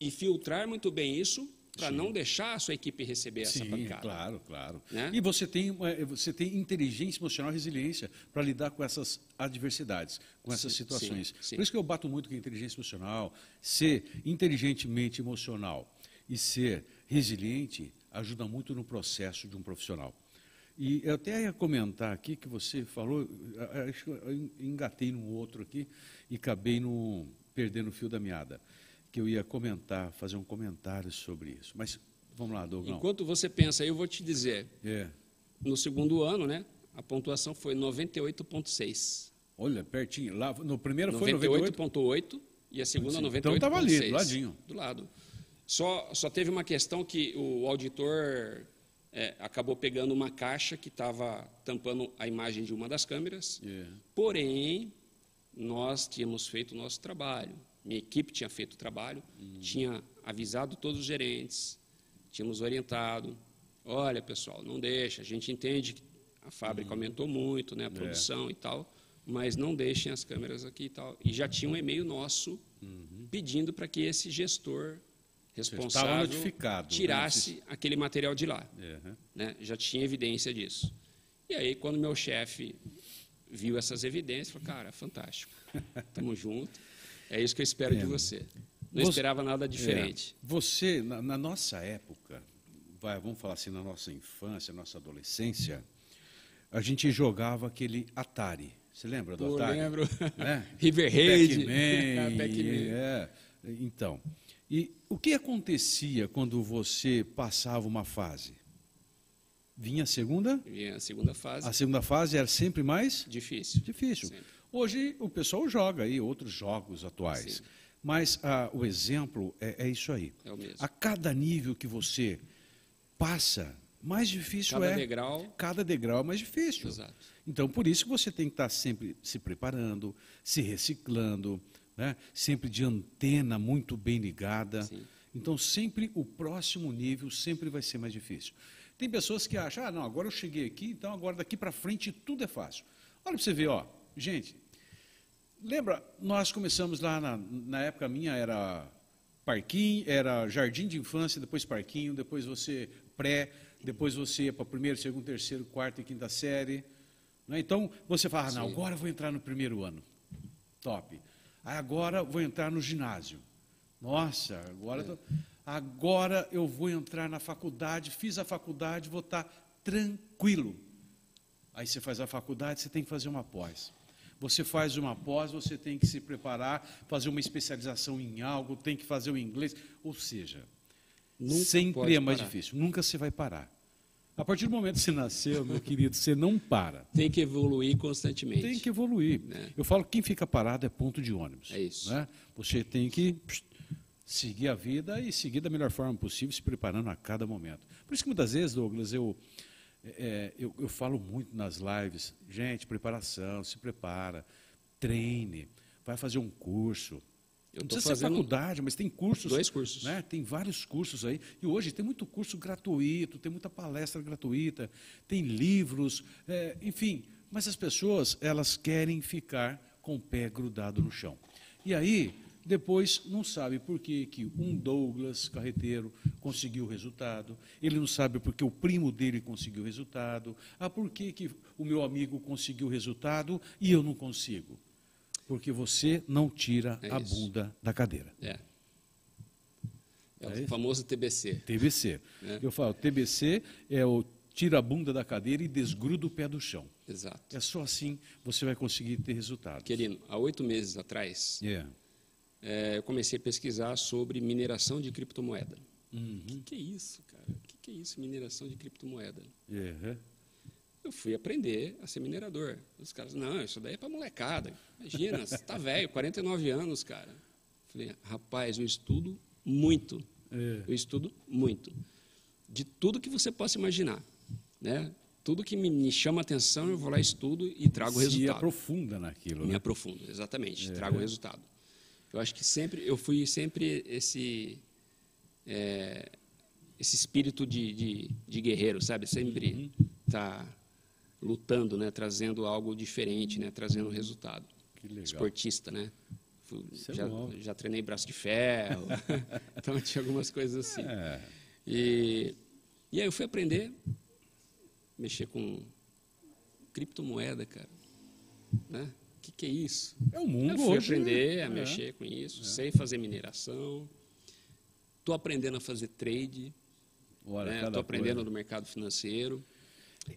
Speaker 2: e filtrar muito bem isso para não deixar a sua equipe receber essa
Speaker 1: Sim,
Speaker 2: pancada.
Speaker 1: claro, claro.
Speaker 2: Né?
Speaker 1: E você tem, eh, você tem inteligência emocional e resiliência para lidar com essas adversidades, com essas
Speaker 2: Sim,
Speaker 1: situações.
Speaker 2: sim, sim.
Speaker 1: Por isso que eu bato muito com a inteligência emocional. Ser inteligentemente emocional e ser resiliente ajuda muito no processo de um profissional. E eu até ia comentar aqui que você falou, acho que eu engatei num outro aqui e acabei no, perdendo o fio da meada. Que eu ia comentar, fazer um comentário sobre isso. Mas vamos lá, Douglas.
Speaker 2: Enquanto você pensa, aí, eu vou te dizer,
Speaker 1: É.
Speaker 2: no segundo ano, né, a pontuação foi 98,6.
Speaker 1: Olha, pertinho. Lá, no primeiro foi 98.
Speaker 2: 98,8 e a segunda
Speaker 1: Sim.
Speaker 2: 98,6.
Speaker 1: Então tava ali, do ladinho.
Speaker 2: Do lado. Só, só teve uma questão que o auditor é, acabou pegando uma caixa que estava tampando a imagem de uma das câmeras,
Speaker 1: É.
Speaker 2: porém, nós tínhamos feito o nosso trabalho, minha equipe tinha feito o trabalho,
Speaker 1: Hum.
Speaker 2: tinha avisado todos os gerentes, tínhamos orientado, olha pessoal, não deixa, a gente entende que a fábrica
Speaker 1: Hum.
Speaker 2: aumentou muito,
Speaker 1: É.
Speaker 2: né, a produção e tal, mas não deixem as câmeras aqui e tal. E já tinha um e-mail nosso pedindo para que esse gestor responsável
Speaker 1: né?
Speaker 2: tirasse aquele material de lá
Speaker 1: É, né?
Speaker 2: né, já tinha evidência disso. E aí, quando meu chefe viu essas evidências, falou, cara, fantástico, estamos juntos, é isso que eu espero de você. Não
Speaker 1: Você-
Speaker 2: esperava nada diferente.
Speaker 1: É. Você, na, na nossa época, vai, vamos falar assim, na nossa infância, nossa adolescência, a gente jogava aquele Atari. Você lembra do
Speaker 2: Pô,
Speaker 1: Atari?
Speaker 2: lembro.
Speaker 1: Né?
Speaker 2: River Raid.
Speaker 1: Pac-Man,
Speaker 2: Pac-Man.
Speaker 1: é. Então, e o que acontecia quando você passava uma fase? Vinha a segunda?
Speaker 2: E a segunda fase,
Speaker 1: A segunda fase era sempre mais
Speaker 2: difícil.
Speaker 1: difícil.
Speaker 2: Sempre.
Speaker 1: Hoje o pessoal joga aí outros jogos atuais.
Speaker 2: Sim.
Speaker 1: Mas ah, o exemplo é, é isso aí.
Speaker 2: É o mesmo.
Speaker 1: A cada nível que você passa, mais difícil
Speaker 2: Cada
Speaker 1: é.
Speaker 2: degrau,
Speaker 1: Cada degrau é mais difícil.
Speaker 2: exato.
Speaker 1: Então, por isso que você tem que estar sempre se preparando, se reciclando, né? sempre de antena muito bem ligada.
Speaker 2: Sim.
Speaker 1: Então, sempre o próximo nível sempre vai ser mais difícil. Tem pessoas que acham, ah, não, agora eu cheguei aqui, então agora daqui para frente tudo é fácil. Olha para você ver, ó, gente, lembra, nós começamos lá, na, na época minha era parquinho, era jardim de infância, depois parquinho, depois você pré, depois você ia para primeiro, segundo, terceiro, quarto e quinta série. Né? Então, você fala, ah, não,
Speaker 2: Sim.
Speaker 1: agora eu vou entrar no primeiro ano. Top. Agora vou entrar no ginásio. Nossa, agora, tô- agora eu vou entrar na faculdade, fiz a faculdade, vou estar tranquilo. Aí você faz a faculdade, você tem que fazer uma pós. Você faz uma pós, você tem que se preparar, fazer uma especialização em algo, tem que fazer o inglês. Ou seja,
Speaker 2: Nunca
Speaker 1: sempre é mais
Speaker 2: parar.
Speaker 1: difícil. Nunca você vai parar. A partir do momento que você nasceu, meu querido, você não para.
Speaker 2: Tem que evoluir constantemente.
Speaker 1: Tem que evoluir.
Speaker 2: Né?
Speaker 1: Eu falo que quem fica parado é ponto de ônibus.
Speaker 2: É isso.
Speaker 1: né? Você tem que pss, seguir a vida e seguir da melhor forma possível, se preparando a cada momento. Por isso que muitas vezes, Douglas, eu, é, eu, eu falo muito nas lives, gente, preparação, se prepara, treine, vai fazer um curso.
Speaker 2: Eu
Speaker 1: Não precisa ser
Speaker 2: fazendo
Speaker 1: faculdade, mas tem cursos.
Speaker 2: dois cursos.
Speaker 1: Né? Tem vários cursos aí. E hoje tem muito curso gratuito, tem muita palestra gratuita, tem livros, é, enfim. Mas as pessoas, elas querem ficar com o pé grudado no chão. E aí, depois, não sabe por que, que um Douglas carreteiro conseguiu o resultado, ele não sabe porque o primo dele conseguiu o resultado, ah, por que, que o meu amigo conseguiu o resultado e eu não consigo? Porque você não tira
Speaker 2: É
Speaker 1: a
Speaker 2: isso.
Speaker 1: bunda da cadeira.
Speaker 2: É. É,
Speaker 1: É
Speaker 2: o
Speaker 1: isso?
Speaker 2: famoso TBC.
Speaker 1: TBC.
Speaker 2: É.
Speaker 1: Eu falo, TBC é o tira a bunda da cadeira e desgruda o pé do chão.
Speaker 2: Exato.
Speaker 1: É só assim você vai conseguir ter resultado.
Speaker 2: Querido, há oito meses atrás,
Speaker 1: É.
Speaker 2: é, eu comecei a pesquisar sobre mineração de criptomoeda. O
Speaker 1: Uhum.
Speaker 2: que, que é isso, cara? O que, que é isso, mineração de criptomoeda?
Speaker 1: É.
Speaker 2: Eu fui aprender a ser minerador. Os caras, não, isso daí é para molecada. Imagina, você tá velho, 49 anos, cara. Falei, rapaz, eu estudo muito.
Speaker 1: É.
Speaker 2: Eu estudo muito. De tudo que você possa imaginar. Né? Tudo que me, me chama atenção, eu vou lá, estudo e trago o
Speaker 1: Se
Speaker 2: resultado.
Speaker 1: aprofunda naquilo.
Speaker 2: Me
Speaker 1: Né?
Speaker 2: aprofundo, exatamente.
Speaker 1: É.
Speaker 2: Trago o resultado. Eu acho que sempre, eu fui sempre esse, é, esse espírito de, de, de guerreiro, sabe? Sempre
Speaker 1: Uhum.
Speaker 2: Lutando, né? Trazendo algo diferente, né? Trazendo resultado.
Speaker 1: Que legal.
Speaker 2: Esportista, né?
Speaker 1: É
Speaker 2: já, já treinei braço de ferro, então tinha algumas coisas assim.
Speaker 1: É.
Speaker 2: E, e aí eu fui aprender mexer com criptomoeda, cara. Né? O que, que é isso?
Speaker 1: É o mundo
Speaker 2: Eu fui
Speaker 1: hoje.
Speaker 2: aprender
Speaker 1: né?
Speaker 2: a
Speaker 1: É.
Speaker 2: mexer com isso, sei fazer mineração, estou aprendendo a fazer trade, estou
Speaker 1: cada
Speaker 2: aprendendo
Speaker 1: coisa.
Speaker 2: no mercado financeiro.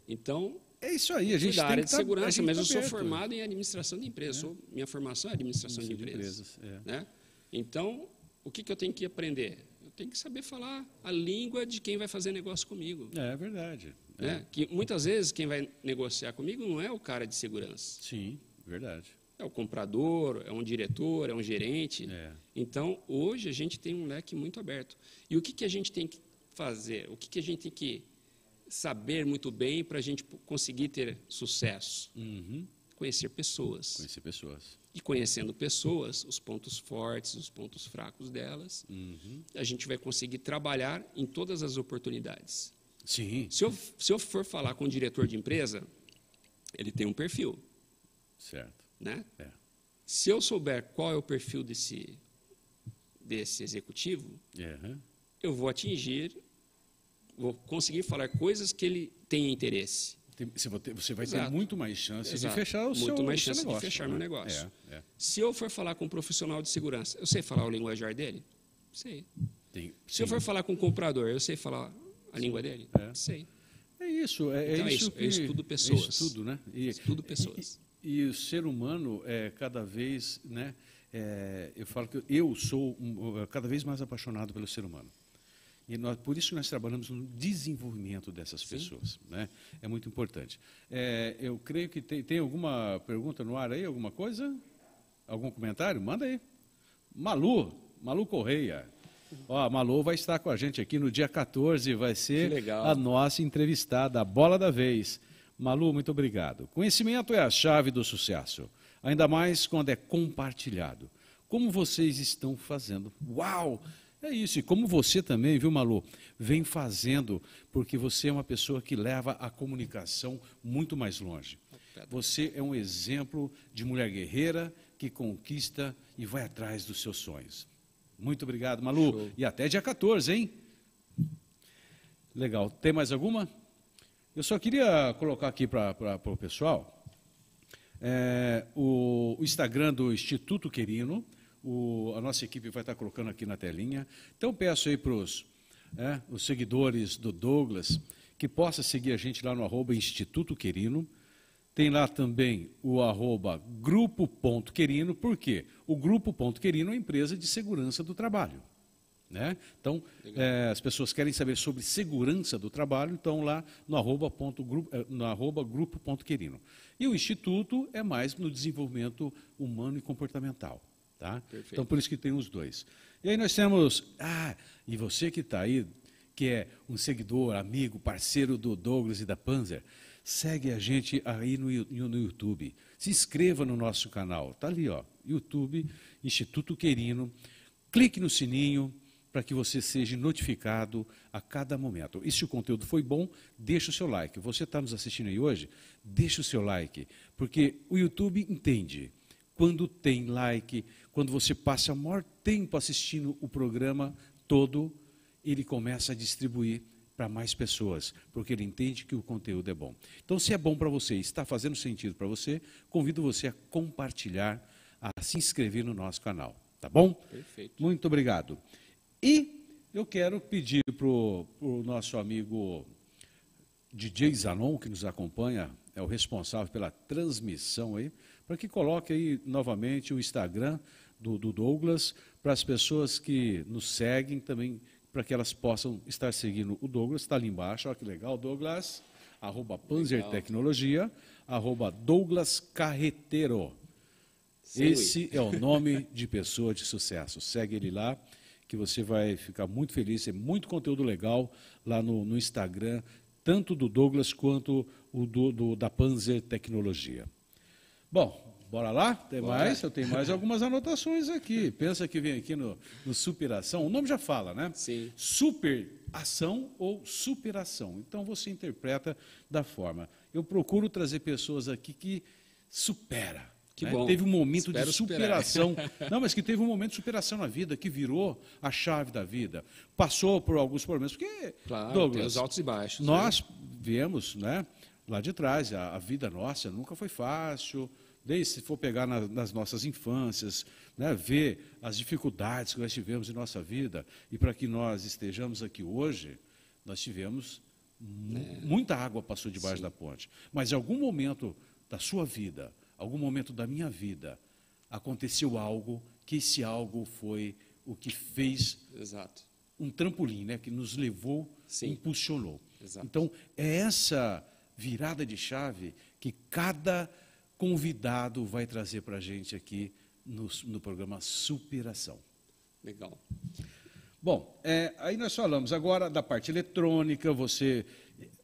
Speaker 2: Então,
Speaker 1: É isso aí, a gente
Speaker 2: da
Speaker 1: tem
Speaker 2: área de
Speaker 1: tá-
Speaker 2: segurança,
Speaker 1: gente
Speaker 2: mas
Speaker 1: tá
Speaker 2: eu sou formado em administração de empresas. Sou- minha formação é administração de empresas.
Speaker 1: é.
Speaker 2: né? Então, o que, que eu tenho que aprender? Eu tenho que saber falar a língua de quem vai fazer negócio comigo.
Speaker 1: É verdade. É.
Speaker 2: Né? Que muitas vezes quem vai negociar comigo não é o cara de segurança,
Speaker 1: Sim, verdade.
Speaker 2: é o comprador, é um diretor, é um gerente.
Speaker 1: É.
Speaker 2: Então, hoje a gente tem um leque muito aberto. E o que, que a gente tem que fazer? O que, que a gente tem que saber muito bem para a gente conseguir ter sucesso?
Speaker 1: Uhum.
Speaker 2: Conhecer pessoas.
Speaker 1: Conhecer pessoas.
Speaker 2: E conhecendo pessoas, os pontos fortes, os pontos fracos delas,
Speaker 1: Uhum.
Speaker 2: a gente vai conseguir trabalhar em todas as oportunidades.
Speaker 1: Sim,
Speaker 2: Se eu, se eu for falar com o diretor de empresa, ele tem um perfil,
Speaker 1: certo.
Speaker 2: né?
Speaker 1: É.
Speaker 2: Se eu souber qual é o perfil desse, desse executivo,
Speaker 1: hã?
Speaker 2: eu vou atingir, vou conseguir falar coisas que ele tenha interesse.
Speaker 1: Tem- Você vai ter,
Speaker 2: Exato.
Speaker 1: muito mais chance
Speaker 2: Exato.
Speaker 1: de fechar o
Speaker 2: Muito
Speaker 1: seu
Speaker 2: mais chance de
Speaker 1: negócio,
Speaker 2: fechar
Speaker 1: né?
Speaker 2: meu negócio.
Speaker 1: É, é.
Speaker 2: Se eu for falar com um profissional de segurança, eu sei falar o linguajar dele? Sei.
Speaker 1: Tem-
Speaker 2: Se eu for falar com um comprador, eu sei falar a língua dele?
Speaker 1: É.
Speaker 2: Sei.
Speaker 1: É isso, é, é
Speaker 2: Então é
Speaker 1: isso que...
Speaker 2: eu estudo pessoas.
Speaker 1: É estudo, né? E,
Speaker 2: Estudo pessoas.
Speaker 1: E, e o ser humano é cada vez, né? é, eu falo que eu sou um, cada vez mais apaixonado pelo ser humano. E nós, por isso que nós trabalhamos no desenvolvimento dessas pessoas, né? É muito importante. É, eu creio que tem, tem alguma pergunta no ar aí, alguma coisa? Algum comentário? Manda aí. Malu, Malu Correia. Ó, a Malu vai estar com a gente aqui no dia 14, vai ser a nossa entrevistada, a bola da vez. Malu, muito obrigado. Conhecimento é a chave do sucesso, ainda mais quando é compartilhado. Como vocês estão fazendo? Uau! É isso, e como você também, viu, Malu, vem fazendo, porque você é uma pessoa que leva a comunicação muito mais longe. Você é um exemplo de mulher guerreira que conquista e vai atrás dos seus sonhos. Muito obrigado, Malu.
Speaker 2: Show.
Speaker 1: E até dia 14, hein? Legal. Tem mais alguma? Eu só queria colocar aqui para o pessoal é, o, o Instagram do Instituto Querino. O- a nossa equipe vai estar colocando aqui na telinha. Então peço aí para os os seguidores do Douglas que possa seguir a gente lá no arroba Instituto Querino. Tem lá também o arroba grupo.querino, por quê? O grupo.querino é uma empresa de segurança do trabalho. Né? Então, eh, as pessoas querem saber sobre segurança do trabalho, então lá no arroba, ponto, grupo, eh, no arroba grupo.querino. E o Instituto é mais no desenvolvimento humano e comportamental. Tá?
Speaker 2: Perfeito.
Speaker 1: Então, por isso que tem os dois. E aí nós temos, ah, e você que está aí, que é um seguidor, amigo, parceiro do Douglas e da Panzer, segue a gente aí no, no YouTube. Se inscreva no nosso canal. Está ali, ó, YouTube, Instituto Querino. Clique no sininho para que você seja notificado a cada momento. E se o conteúdo foi bom, deixa o seu like. Você está nos assistindo aí hoje? Deixa o seu like, porque o YouTube entende. Quando tem like, quando você passa o maior tempo assistindo o programa todo, ele começa a distribuir para mais pessoas, porque ele entende que o conteúdo é bom. Então, se é bom para você, está fazendo sentido para você, convido você a compartilhar, a se inscrever no nosso canal. Tá bom?
Speaker 2: Perfeito.
Speaker 1: Muito obrigado. E eu quero pedir para o nosso amigo DJ Zanon, que nos acompanha, é o responsável pela transmissão aí, para que coloque aí novamente o Instagram do, do Douglas, para as pessoas que nos seguem também, para que elas possam estar seguindo o Douglas. Está ali embaixo, olha que legal, Douglas, arroba Panzer legal. Tecnologia, arroba Douglas Carreteiro. Sim, Esse é o nome de pessoa de sucesso. Segue ele lá, que você vai ficar muito feliz. É muito conteúdo legal lá no, no Instagram, tanto do Douglas quanto o do, do, da Panzer Tecnologia. Bom, Bora lá? Tem Bora. mais? Eu tenho mais algumas anotações aqui. Pensa que vem aqui no, no superação. O nome já fala, né?
Speaker 2: Sim.
Speaker 1: Superação ou superação. Então você interpreta da forma. Eu procuro trazer pessoas aqui que supera.
Speaker 2: Que né? bom.
Speaker 1: Teve um momento Espero de superação. Não, mas que teve um momento de superação na vida, que virou a chave da vida. Passou por alguns problemas. Porque,
Speaker 2: claro, Douglas, tem os altos e baixos.
Speaker 1: Nós né? viemos né, lá de trás. A, a vida nossa nunca foi fácil desde se for pegar na, nas nossas infâncias, né, ver as dificuldades que nós tivemos em nossa vida, e para que nós estejamos aqui hoje, nós tivemos é. muita água passou debaixo Sim. da ponte. Mas em algum momento da sua vida, algum momento da minha vida, aconteceu algo que esse algo foi o que fez
Speaker 2: Exato.
Speaker 1: um trampolim, né, que nos levou,
Speaker 2: Sim.
Speaker 1: impulsionou.
Speaker 2: Exato.
Speaker 1: Então, é essa virada de chave que cada convidado vai trazer para a gente aqui no, no, programa Superação.
Speaker 2: Legal.
Speaker 1: Bom, é, aí nós falamos agora da parte eletrônica, você.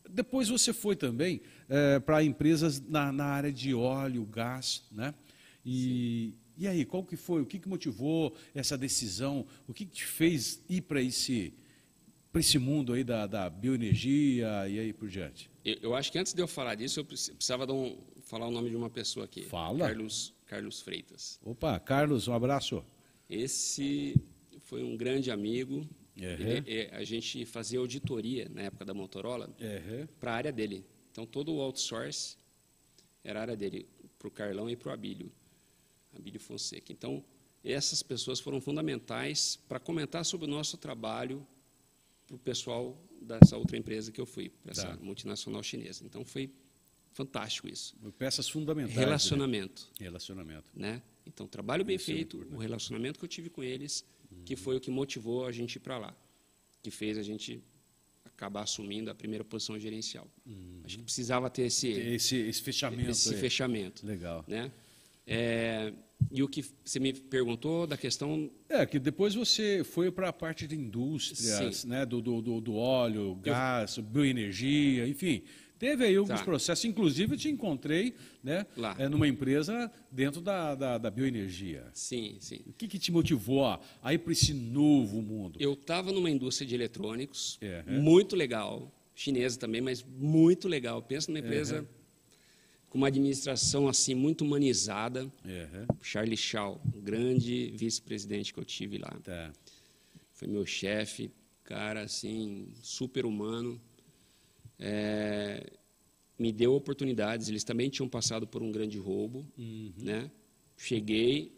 Speaker 1: Depois você foi também é, para empresas na, na, área de óleo, gás, né? E, e aí, qual que foi? O que, que motivou essa decisão? O que, que te fez ir para esse, esse mundo aí da, da bioenergia e aí por diante?
Speaker 2: Eu, eu, acho que antes de eu falar disso, eu precisava um, falar o nome de uma pessoa aqui.
Speaker 1: Fala.
Speaker 2: Carlos, Carlos Freitas.
Speaker 1: Opa, Carlos, um abraço.
Speaker 2: Esse foi um grande amigo. Uhum. Ele, é, a gente fazia auditoria na época da Motorola
Speaker 1: uhum.
Speaker 2: para a área dele. Então, todo o outsource era a área dele, para o Carlão e para o Abílio, Abílio Fonseca. Então, essas pessoas foram fundamentais para comentar sobre o nosso trabalho para o pessoal dessa outra empresa que eu fui, para tá. essa multinacional chinesa. Então, foi fantástico isso.
Speaker 1: Peças fundamentais.
Speaker 2: Relacionamento.
Speaker 1: Né? Relacionamento.
Speaker 2: Né? Então, trabalho bem isso feito, é o relacionamento que eu tive com eles, uhum. que foi o que motivou a gente ir para lá, que fez a gente acabar assumindo a primeira posição gerencial. Uhum. Acho que precisava ter esse
Speaker 1: esse, esse fechamento.
Speaker 2: Esse
Speaker 1: é.
Speaker 2: fechamento.
Speaker 1: Legal.
Speaker 2: Né? É, e o que você me perguntou da questão.
Speaker 1: É, que depois você foi para a parte de indústrias, né? do, do, do óleo, gás, eu... bioenergia, enfim. Teve aí alguns tá. processos, inclusive eu te encontrei né,
Speaker 2: Lá.
Speaker 1: É, numa empresa dentro da, da, da bioenergia.
Speaker 2: Sim, sim.
Speaker 1: O que, que te motivou a, a ir para esse novo mundo?
Speaker 2: Eu estava numa indústria de eletrônicos, é, é. muito legal, chinesa também, mas muito legal. Pensa numa empresa com uma administração assim muito humanizada. Charlie Shaw, grande vice-presidente que eu tive lá.
Speaker 1: Tá.
Speaker 2: Foi meu chefe, cara assim, super humano é, me deu oportunidades. Eles também tinham passado por um grande roubo,
Speaker 1: uhum.
Speaker 2: né? Cheguei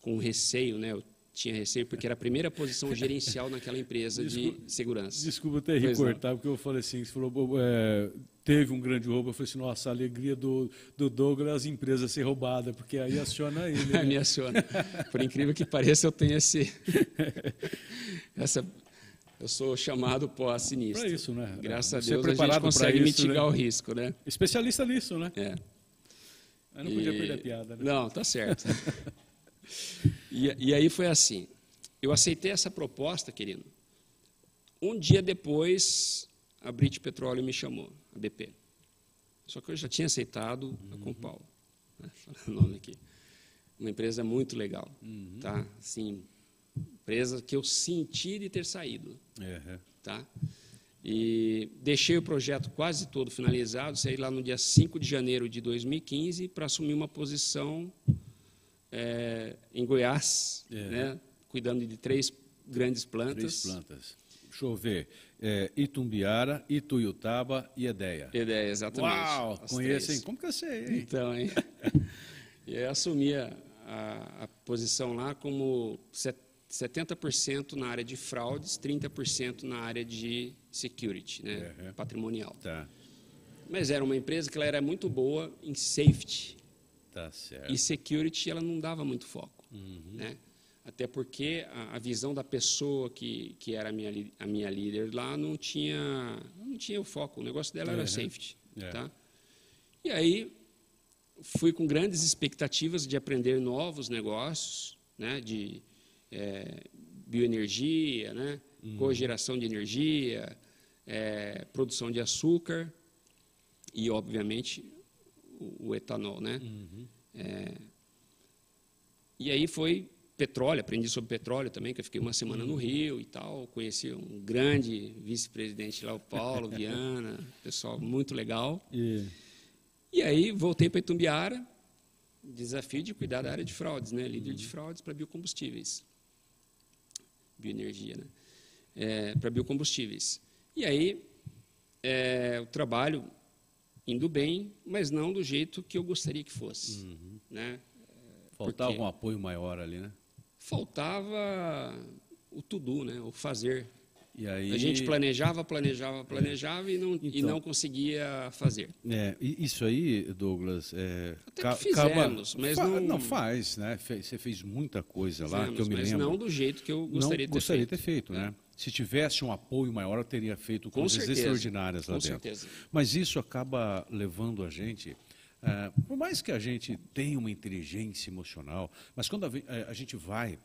Speaker 2: com receio, né? Eu tinha receio porque era a primeira posição gerencial naquela empresa desculpa, de segurança.
Speaker 1: Desculpa até recortar, porque eu falei assim, você falou, é, teve um grande roubo, eu falei assim, nossa, a alegria do, do Douglas, as empresas ser roubada, porque aí aciona ele. Né?
Speaker 2: Me aciona. Por incrível que pareça, eu tenho esse, essa eu sou chamado pós-sinistro.
Speaker 1: Para isso, né?
Speaker 2: Graças a Deus a gente consegue isso, mitigar né? o risco, né?
Speaker 1: Especialista nisso, né?
Speaker 2: É.
Speaker 1: Eu não e... podia perder a piada, né?
Speaker 2: Não, tá certo. E, e aí foi assim. Eu aceitei essa proposta, querido. Um dia depois, a British Petróleo me chamou, a BP. Só que eu já tinha aceitado a Compal, né, o nome aqui. Uma empresa muito legal,
Speaker 1: Uhum.
Speaker 2: tá? Assim, empresa que eu senti de ter saído,
Speaker 1: É,
Speaker 2: tá? E deixei o projeto quase todo finalizado, saí lá no dia 5 de janeiro de 2015 para assumir uma posição é, em Goiás,
Speaker 1: É.
Speaker 2: né? cuidando de três grandes plantas.
Speaker 1: Três plantas. Deixa eu ver. É, Itumbiara, Ituiutaba e Edeia.
Speaker 2: Ideia, exatamente.
Speaker 1: Uau, hein? Como que eu sei, hein?
Speaker 2: Então, hein? E eu assumi a, a, posição lá como set- 70% na área de fraudes, 30% na área de security, né?
Speaker 1: Uhum.
Speaker 2: patrimonial.
Speaker 1: Tá,
Speaker 2: Mas era uma empresa que ela era muito boa em safety
Speaker 1: tá
Speaker 2: e security ela não dava muito foco,
Speaker 1: Uhum.
Speaker 2: né? Até porque a, a visão da pessoa que, que era a minha, a minha líder lá não tinha, não tinha o foco, o negócio dela
Speaker 1: Uhum.
Speaker 2: era safety.
Speaker 1: É.
Speaker 2: Tá? E aí fui com grandes expectativas de aprender novos negócios, né? de eh, bioenergia, né? cogeração de energia, eh, produção de açúcar e, obviamente, o, o etanol. Né? Eh, e aí foi petróleo, aprendi sobre petróleo também, que eu fiquei uma semana no Rio e tal, conheci um grande vice-presidente lá, o Paulo Viana, pessoal muito legal.
Speaker 1: E,
Speaker 2: E aí voltei para Itumbiara, desafio de cuidar da área de fraudes, né? líder de fraudes para biocombustíveis, bioenergia, né? É, para biocombustíveis. E aí é, o trabalho indo bem, mas não do jeito que eu gostaria que fosse, né?
Speaker 1: faltava
Speaker 2: quê?
Speaker 1: um apoio maior ali, né?
Speaker 2: Faltava o tudo, né? O fazer.
Speaker 1: E aí,
Speaker 2: A gente planejava, planejava, planejava e, não, e
Speaker 1: Então.
Speaker 2: não conseguia fazer.
Speaker 1: É, e isso aí, Douglas, é,
Speaker 2: Até fizemos, mas
Speaker 1: fa-
Speaker 2: não-
Speaker 1: faz, né? Você fez muita coisa lá,
Speaker 2: Fizemos,
Speaker 1: que eu me
Speaker 2: mas
Speaker 1: lembro.
Speaker 2: não do jeito que eu
Speaker 1: Não
Speaker 2: gostaria de ter
Speaker 1: gostaria
Speaker 2: feito.
Speaker 1: de ter feito, né? Se tivesse um apoio maior, eu teria feito
Speaker 2: Com
Speaker 1: coisas
Speaker 2: certeza.
Speaker 1: extraordinárias lá
Speaker 2: Com
Speaker 1: dentro.
Speaker 2: certeza.
Speaker 1: Mas isso acaba levando a gente, eh, por mais que a gente tenha uma inteligência emocional, mas quando a, eh, a gente vai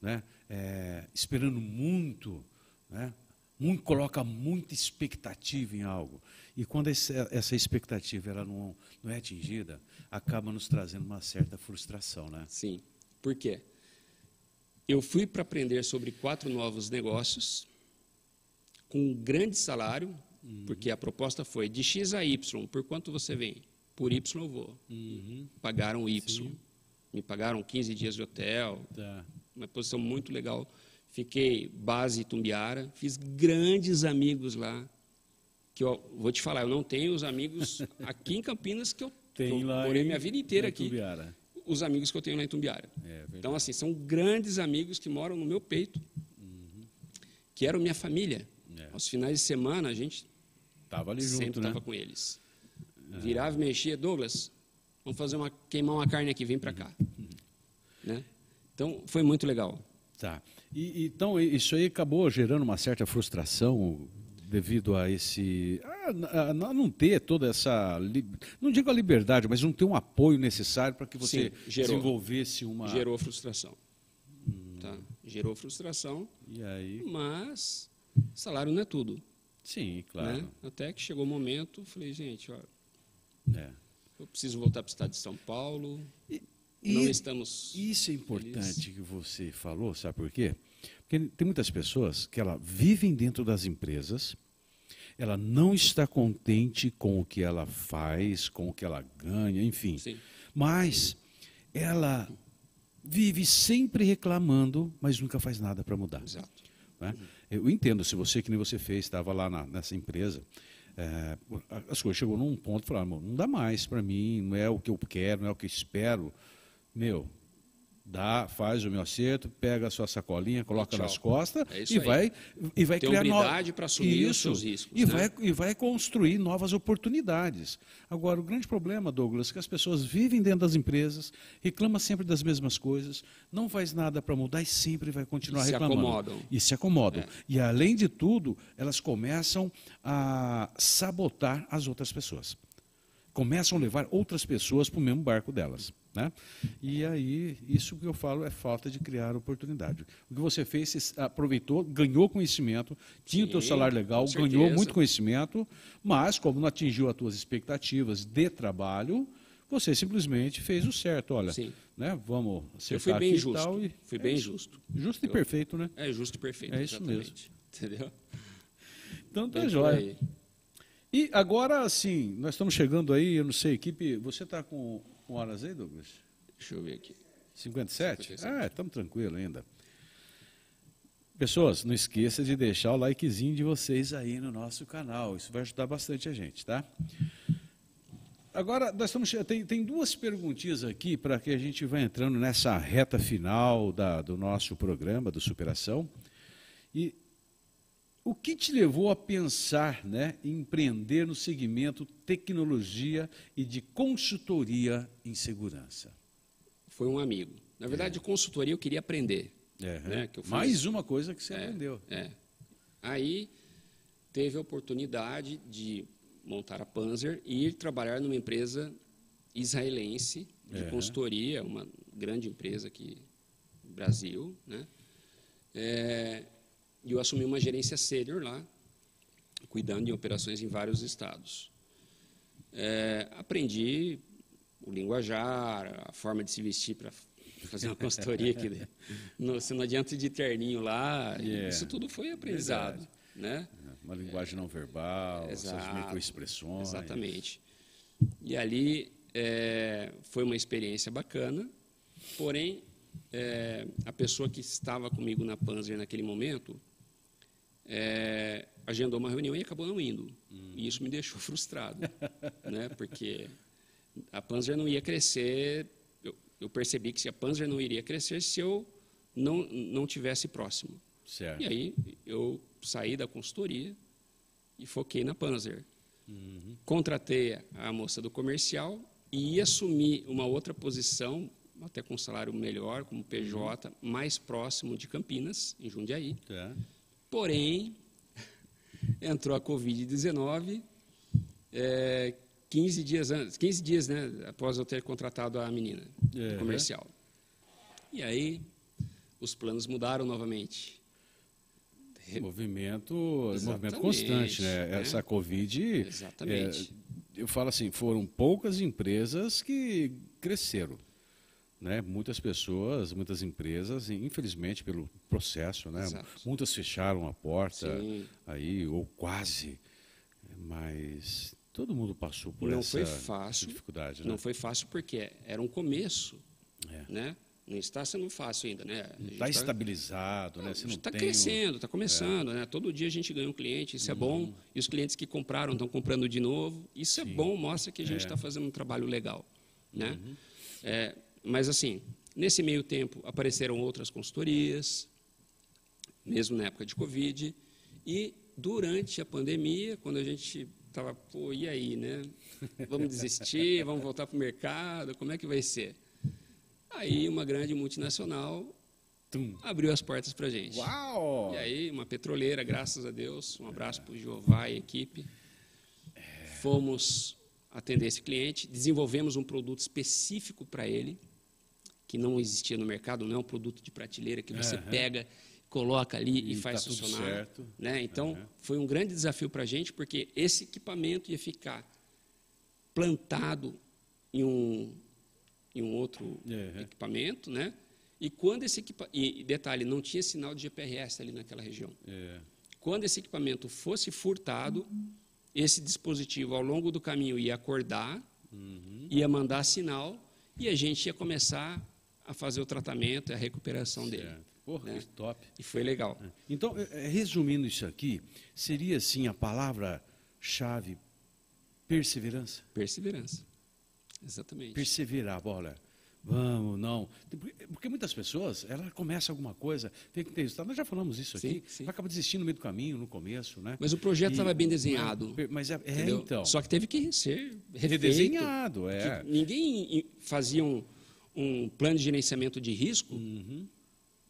Speaker 1: né, eh, esperando muito, né, muito, coloca muita expectativa em algo, e quando esse- essa expectativa ela não, não é atingida, acaba nos trazendo uma certa frustração. Né?
Speaker 2: Sim. Por quê? Eu fui para aprender sobre quatro novos negócios com um grande salário,
Speaker 1: Uhum.
Speaker 2: porque a proposta foi de X a Y, por quanto você vem? Por Y eu vou. Pagaram Y.
Speaker 1: Sim.
Speaker 2: Me pagaram 15 dias de hotel,
Speaker 1: Tá.
Speaker 2: uma posição muito legal. Fiquei base Tumbiara, fiz grandes amigos lá. Que eu vou te falar, eu não tenho os amigos aqui em Campinas que eu,
Speaker 1: Tem
Speaker 2: eu
Speaker 1: lá
Speaker 2: morei
Speaker 1: em-
Speaker 2: minha vida inteira aqui.
Speaker 1: Itumbiara.
Speaker 2: Os amigos que eu tenho lá em Tumbiara.
Speaker 1: É verdade.
Speaker 2: Então, assim, são grandes amigos que moram no meu peito, que eram minha família.
Speaker 1: É.
Speaker 2: Aos finais de semana, a gente
Speaker 1: Tava ali
Speaker 2: sempre
Speaker 1: junto, né?
Speaker 2: estava com eles. Virava e mexia, Douglas, vamos fazer uma, queimar uma carne aqui, vem para cá. Né? Então, foi muito legal.
Speaker 1: Tá. E, então, isso aí acabou gerando uma certa frustração devido a esse. A, a- a não ter toda essa. Não digo a liberdade, mas não ter um apoio necessário para que você
Speaker 2: Sim, gerou.
Speaker 1: desenvolvesse uma.
Speaker 2: Gerou frustração. Tá? Gerou frustração,
Speaker 1: E aí.
Speaker 2: mas salário não é tudo.
Speaker 1: Sim, claro.
Speaker 2: Né? Até que chegou o momento, falei, gente, ó,
Speaker 1: É.
Speaker 2: eu preciso voltar para o estado de São Paulo,
Speaker 1: E-
Speaker 2: não
Speaker 1: e-
Speaker 2: estamos...
Speaker 1: Isso é importante que você falou, sabe por quê? Porque tem muitas pessoas que ela vivem dentro das empresas, ela não está contente com o que ela faz, com o que ela ganha, enfim.
Speaker 2: Sim.
Speaker 1: Mas ela vive sempre reclamando, mas nunca faz nada para mudar.
Speaker 2: Exato.
Speaker 1: né? Eu entendo, se você, que nem você fez, estava lá na- nessa empresa, é, as coisas chegou num ponto e falaram, "Amor, não dá mais para mim, não é o que eu quero, não é o que eu espero. Meu, dá, faz o meu acerto, pega a sua sacolinha, coloca
Speaker 2: tchau.
Speaker 1: nas costas
Speaker 2: É
Speaker 1: e
Speaker 2: aí.
Speaker 1: vai e vai
Speaker 2: Ter
Speaker 1: criar no-
Speaker 2: humildade para assumir os
Speaker 1: Isso.
Speaker 2: seus riscos,
Speaker 1: E
Speaker 2: né?
Speaker 1: vai e vai construir novas oportunidades. Agora, o grande problema, Douglas, é que as pessoas vivem dentro das empresas, reclamam sempre das mesmas coisas, não faz nada para mudar e sempre vai continuar
Speaker 2: E se
Speaker 1: reclamando.
Speaker 2: acomodam.
Speaker 1: E se acomodam.
Speaker 2: É.
Speaker 1: E, além de tudo, elas começam a sabotar as outras pessoas. Começam a levar outras pessoas para o mesmo barco delas. Né? E aí, isso que eu falo é falta de criar oportunidade. O que você fez, você aproveitou, ganhou conhecimento, tinha Sim, o teu salário legal, ganhou muito conhecimento, mas como não atingiu as tuas expectativas de trabalho, você simplesmente fez o certo. Olha, Sim. né, vamos acertar eu
Speaker 2: fui bem
Speaker 1: aqui
Speaker 2: justo.
Speaker 1: e tal. E
Speaker 2: fui bem é justo.
Speaker 1: Justo eu, e perfeito, né?
Speaker 2: É justo e perfeito.
Speaker 1: É isso exatamente.
Speaker 2: mesmo. Entendeu?
Speaker 1: Então tá jóia. E agora, assim, nós estamos chegando aí, eu não sei, equipe. Você está com, com horas aí, Douglas?
Speaker 2: Deixa eu ver aqui.
Speaker 1: 57? 57. Ah, estamos tranquilo ainda. Pessoas, não esqueça de deixar o likezinho de vocês aí no nosso canal. Isso vai ajudar bastante a gente, tá? Agora, nós estamos, tem, tem duas perguntinhas aqui para que a gente vá entrando nessa reta final da, do nosso programa, do Superação. E o que te levou a pensar né, em empreender no segmento tecnologia e de consultoria em segurança?
Speaker 2: Foi um amigo. Na verdade, é. consultoria eu queria aprender.
Speaker 1: É, né, Mais uma coisa que você é, aprendeu.
Speaker 2: É. Aí teve a oportunidade de montar a Panzer e ir trabalhar numa empresa israelense de é. consultoria, uma grande empresa aqui no Brasil, né? É, e eu assumi uma gerência sênior lá, cuidando de operações em vários estados. É, aprendi o linguajar, a forma de se vestir para fazer uma consultoria aqui. No, você não adianta de terninho lá, yeah. isso tudo foi aprendizado. Né?
Speaker 1: Uma linguagem não verbal, Exato, essas microexpressões.
Speaker 2: Exatamente. E ali é, foi uma experiência bacana, porém, é, a pessoa que estava comigo na Panzer naquele momento é, agendou uma reunião e acabou não indo. Hum. E isso me deixou frustrado, né? porque a Panzer não ia crescer. Eu, eu, percebi que a Panzer não iria crescer se eu não, não tivesse próximo.
Speaker 1: Certo.
Speaker 2: E aí eu saí da consultoria e foquei na Panzer. Uhum. Contratei a moça do comercial e assumi uma outra posição, até com um salário melhor, como PJ, uhum. mais próximo de Campinas, em Jundiaí. Tá. Porém, entrou a Covid-19, é, 15 dias antes, 15 dias né, após eu ter contratado a menina uhum. comercial. E aí, os planos mudaram novamente.
Speaker 1: Movimento, movimento constante, né? né? Essa Covid.
Speaker 2: Exatamente.
Speaker 1: É, eu falo assim, foram poucas empresas que cresceram. Né? Muitas pessoas, muitas empresas, infelizmente pelo processo, né? muitas fecharam a porta Sim. aí ou quase, mas todo mundo passou por
Speaker 2: não
Speaker 1: essa,
Speaker 2: fácil,
Speaker 1: dificuldade.
Speaker 2: Né? Não foi fácil porque era um começo, é. né? Não está sendo fácil ainda, né?
Speaker 1: Está tá, estabilizado, né?
Speaker 2: Está crescendo, está começando, é. né? Todo dia a gente ganha um cliente, isso é uhum. bom. E os clientes que compraram estão comprando de novo. Isso é Sim. é bom, mostra que a gente está é. fazendo um trabalho legal, né? Uhum. É, mas assim, nesse meio tempo apareceram outras consultorias, mesmo na época de Covid, e durante a pandemia, quando a gente estava, pô, e aí, né? Vamos desistir, vamos voltar para o mercado, como é que vai ser? Aí uma grande multinacional Tum. abriu as portas para a gente.
Speaker 1: Uau!
Speaker 2: E aí uma petroleira, graças a Deus, um abraço para o Jeová e equipe. Fomos atender esse cliente, desenvolvemos um produto específico para ele, que não existia no mercado, não é um produto de prateleira que você uhum. pega, coloca ali e, e faz tá funcionar. Né? Então, uhum. foi um grande desafio para a gente, porque esse equipamento ia ficar plantado em um em um outro uhum. equipamento, né? E quando esse equipamento, e detalhe, não tinha sinal de GPRS ali naquela região. É. Quando esse equipamento fosse furtado, esse dispositivo ao longo do caminho ia acordar, uhum. ia mandar sinal e a gente ia começar a fazer o tratamento e a recuperação certo. dele.
Speaker 1: Porra, né? que top.
Speaker 2: E foi legal. É.
Speaker 1: Então, é, resumindo isso aqui, seria assim a palavra-chave perseverança?
Speaker 2: Perseverança. Exatamente.
Speaker 1: Perseverar, bola. Vamos, não. Porque muitas pessoas, ela começa alguma coisa, tem que ter resultado. Nós já falamos isso aqui, sim, sim. acaba desistindo no meio do caminho, no começo, né?
Speaker 2: Mas o projeto estava bem desenhado.
Speaker 1: Mas é, é então.
Speaker 2: Só que teve que ser refeito.
Speaker 1: Redesenhado, é.
Speaker 2: Ninguém fazia um, um, plano de gerenciamento de risco uhum.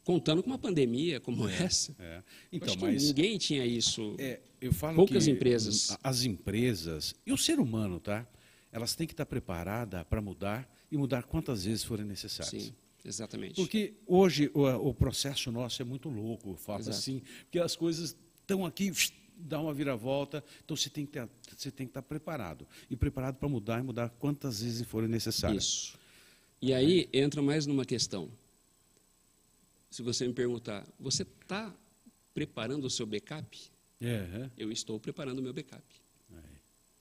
Speaker 2: contando com uma pandemia como é, essa. É. Então, mas ninguém tinha isso.
Speaker 1: É, eu falo
Speaker 2: Poucas empresas.
Speaker 1: As empresas e o ser humano, tá? elas têm que estar preparadas para mudar e mudar quantas vezes forem necessárias.
Speaker 2: Sim, exatamente.
Speaker 1: Porque hoje o, o processo nosso é muito louco, eu falo
Speaker 2: Exato.
Speaker 1: assim, porque as coisas estão aqui, dá uma viravolta, então você tem que, ter, você tem que estar preparado. E preparado para mudar e mudar quantas vezes forem necessárias.
Speaker 2: Isso. E aí entra mais numa questão. Se você me perguntar, você está preparando o seu backup? Eu estou preparando o meu backup.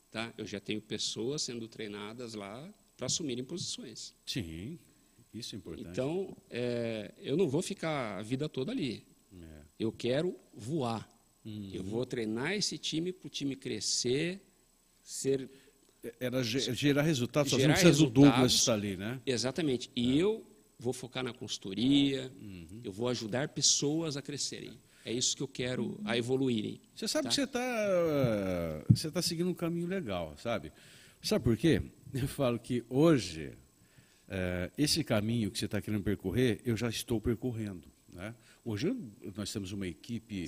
Speaker 2: Tá? Eu já tenho pessoas sendo treinadas lá para assumirem posições.
Speaker 1: Sim, isso é importante.
Speaker 2: Então, é, eu não vou ficar a vida toda ali.
Speaker 1: É.
Speaker 2: Eu quero voar.
Speaker 1: Uhum.
Speaker 2: Eu vou treinar esse time para o time crescer, ser
Speaker 1: Era ge- gerar resultados, só
Speaker 2: Gerar
Speaker 1: não precisa do Douglas estar ali, né?
Speaker 2: Exatamente. E eu vou focar na consultoria,
Speaker 1: Uhum.
Speaker 2: eu vou ajudar pessoas a crescerem. É isso que eu quero, a evoluírem.
Speaker 1: Você sabe
Speaker 2: Tá.
Speaker 1: que você está você tá seguindo um caminho legal, sabe? Sabe por quê? Eu falo que hoje, eh, esse caminho que você está querendo percorrer, eu já estou percorrendo. Né? Hoje nós temos uma equipe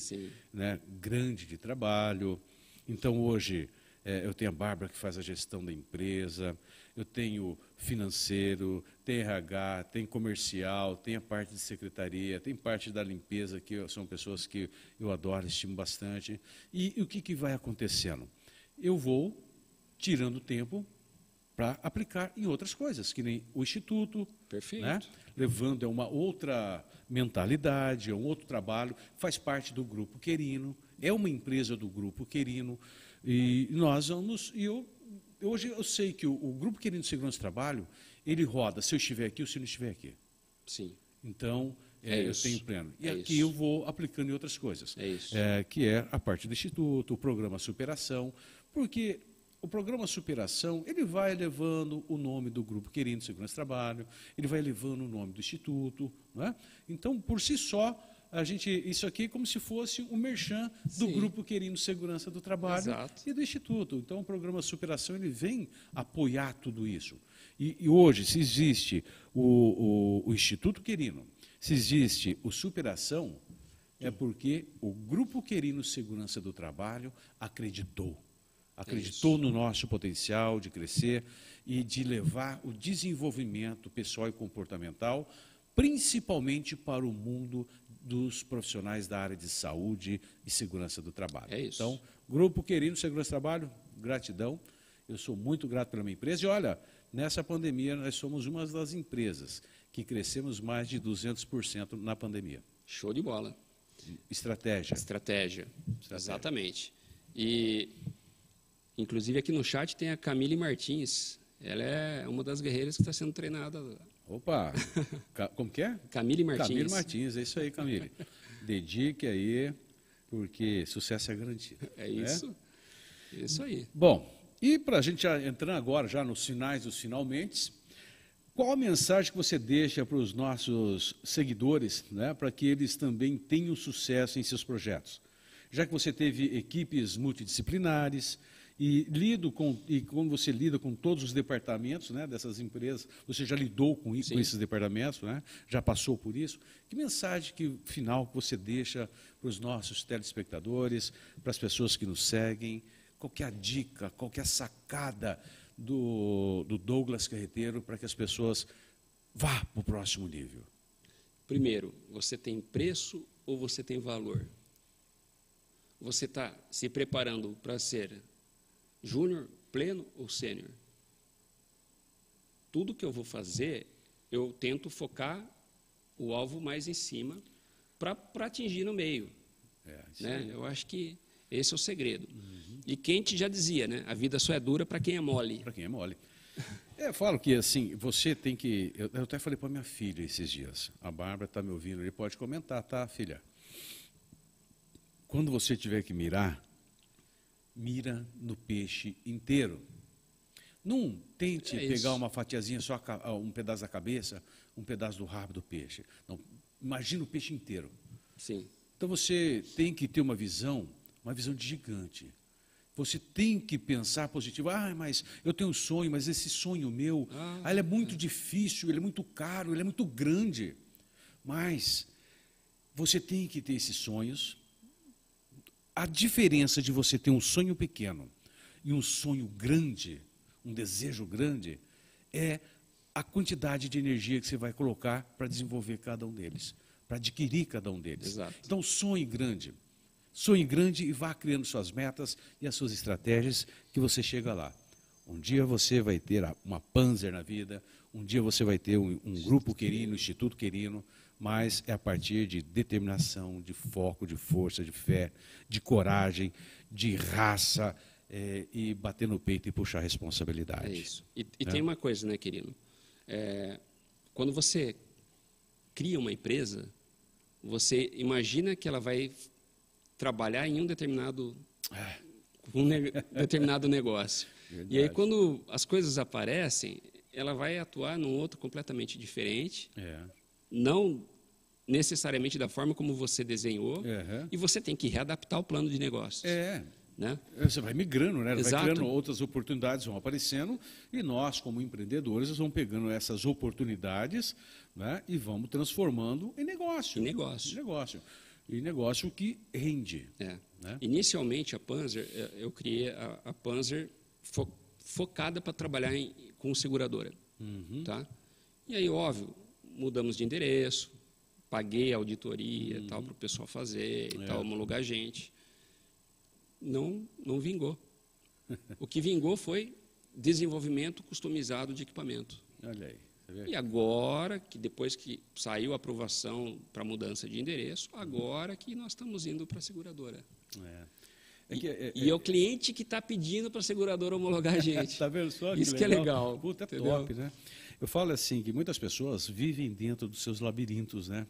Speaker 1: né, grande de trabalho. Então, hoje, eh, eu tenho a Bárbara que faz a gestão da empresa, eu tenho financeiro, tem RH, tem comercial, tem a parte de secretaria, tem parte da limpeza, que são pessoas que eu adoro, estimo bastante. E, e o que, que vai acontecendo? Eu vou tirando tempo para aplicar em outras coisas, que nem o Instituto,
Speaker 2: Perfeito.
Speaker 1: né? levando a uma outra mentalidade, a um outro trabalho, faz parte do Grupo Querino, é uma empresa do Grupo Querino, e nós vamos, e eu, hoje eu sei que o, o Grupo Querino de Segurança do Trabalho, ele roda se eu estiver aqui ou se eu não estiver aqui.
Speaker 2: Sim.
Speaker 1: Então,
Speaker 2: É
Speaker 1: é, eu tenho pleno. E
Speaker 2: É
Speaker 1: aqui
Speaker 2: isso.
Speaker 1: eu vou aplicando em outras coisas.
Speaker 2: É isso.
Speaker 1: É, que é a parte do Instituto, o programa Superação, porque o programa Superação, ele vai elevando o nome do Grupo Querendo Segurança Trabalho, ele vai elevando o nome do Instituto. Não é? Então, por si só, a gente, isso aqui é como se fosse um merchan do
Speaker 2: Sim.
Speaker 1: Grupo Querendo Segurança do Trabalho
Speaker 2: Exato.
Speaker 1: e do Instituto. Então, o programa Superação ele vem apoiar tudo isso. E, e hoje, se existe o, o, o Instituto Querino, se existe o Superação, é porque o Grupo Querino Segurança do Trabalho acreditou. Acreditou no nosso potencial de crescer e de levar o desenvolvimento pessoal e comportamental, principalmente para o mundo dos profissionais da área de saúde e segurança do trabalho.
Speaker 2: É isso.
Speaker 1: Então, Grupo Querino Segurança do Trabalho, gratidão. Eu sou muito grato pela minha empresa. E olha, nessa pandemia, nós somos uma das empresas que crescemos mais de 200% na pandemia.
Speaker 2: Show de bola.
Speaker 1: Estratégia.
Speaker 2: Estratégia. Exatamente. E, inclusive, aqui no chat tem a Camille Martins. Ela é uma das guerreiras que está sendo treinada.
Speaker 1: Opa! Como que é?
Speaker 2: Camille Martins.
Speaker 1: Camille Martins, é isso aí, Camille. Dedique aí, porque sucesso é garantido.
Speaker 2: É
Speaker 1: né?
Speaker 2: isso. Isso aí.
Speaker 1: Bom, e para a gente já entrando agora já nos finais dos finalmente, qual a mensagem que você deixa para os nossos seguidores, né, para que eles também tenham sucesso em seus projetos? Já que você teve equipes multidisciplinares e lido com e quando você lida com todos os departamentos, né, dessas empresas, você já lidou com, i- com esses departamentos, né? Já passou por isso. Que mensagem que final que você deixa para os nossos telespectadores, para as pessoas que nos seguem? Qual que é a dica, qual é a sacada do, do Douglas Carreteiro para que as pessoas vá para o próximo nível?
Speaker 2: Primeiro, você tem preço ou você tem valor? Você está se preparando para ser júnior, pleno ou sênior? Tudo que eu vou fazer, eu tento focar o alvo mais em cima para atingir no meio.
Speaker 1: É,
Speaker 2: Né? Eu acho que esse é o segredo. E Kant já dizia, né? A vida só é dura para quem é mole.
Speaker 1: Para quem é mole. É, eu falo que assim, você tem que. Eu, eu até falei para minha filha esses dias. A Bárbara está me ouvindo, ele pode comentar, tá, filha? Quando você tiver que mirar, mira no peixe inteiro. Não tente
Speaker 2: É
Speaker 1: pegar uma fatiazinha, só um pedaço da cabeça, um pedaço do rabo do peixe. Não, imagina o peixe inteiro.
Speaker 2: Sim.
Speaker 1: Então você tem que ter uma visão, uma visão de gigante. Você tem que pensar positivo. Ah, mas eu tenho um sonho, mas esse sonho meu,
Speaker 2: Ah,
Speaker 1: ah, ele é muito difícil, ele é muito caro, ele é muito grande. Mas você tem que ter esses sonhos. A diferença de você ter um sonho pequeno e um sonho grande, um desejo grande, é a quantidade de energia que você vai colocar para desenvolver cada um deles, para adquirir cada um deles.
Speaker 2: Exato.
Speaker 1: Então, sonhe grande. Sonhe grande e vá criando suas metas e as suas estratégias que você chega lá. Um dia você vai ter uma Panzer na vida, um dia você vai ter um, um grupo querino, um instituto querino, mas é a partir de determinação, de foco, de força, de fé, de coragem, de raça é, e bater no peito e puxar a responsabilidade. É
Speaker 2: isso. E, e é. tem uma coisa, né, querido? É, quando você cria uma empresa, você imagina que ela vai trabalhar em um determinado é. um ne determinado negócio. Verdade. E aí quando as coisas aparecem, ela vai atuar num outro completamente diferente. É não necessariamente da forma como você desenhou, uhum. e você tem que readaptar o plano de negócios.
Speaker 1: É. Né? É, você vai migrando, né? Exato. vai criando outras oportunidades, vão aparecendo, e nós, como empreendedores, vamos pegando essas oportunidades né? e vamos transformando em negócio.
Speaker 2: Em negócio.
Speaker 1: Em negócio. E negócio que rende.
Speaker 2: É. Né? Inicialmente, a Panzer, é, eu criei a, a Panzer fo, focada para trabalhar em, com seguradora. Uhum. Tá? E aí, óbvio, mudamos de endereço, paguei a auditoria uhum. tal para o pessoal fazer e é. tal, homologar a gente. Não, não vingou. o que vingou foi desenvolvimento customizado de equipamento.
Speaker 1: Olha aí.
Speaker 2: E agora, que depois que saiu a aprovação para mudança de endereço, agora que nós estamos indo para a seguradora. É. É que, é, e, é, é o cliente que está pedindo para a seguradora homologar a gente.
Speaker 1: Está vendo só?
Speaker 2: Isso que, é legal.
Speaker 1: Puta, é top, né? Eu falo assim que muitas pessoas vivem dentro dos seus labirintos, né?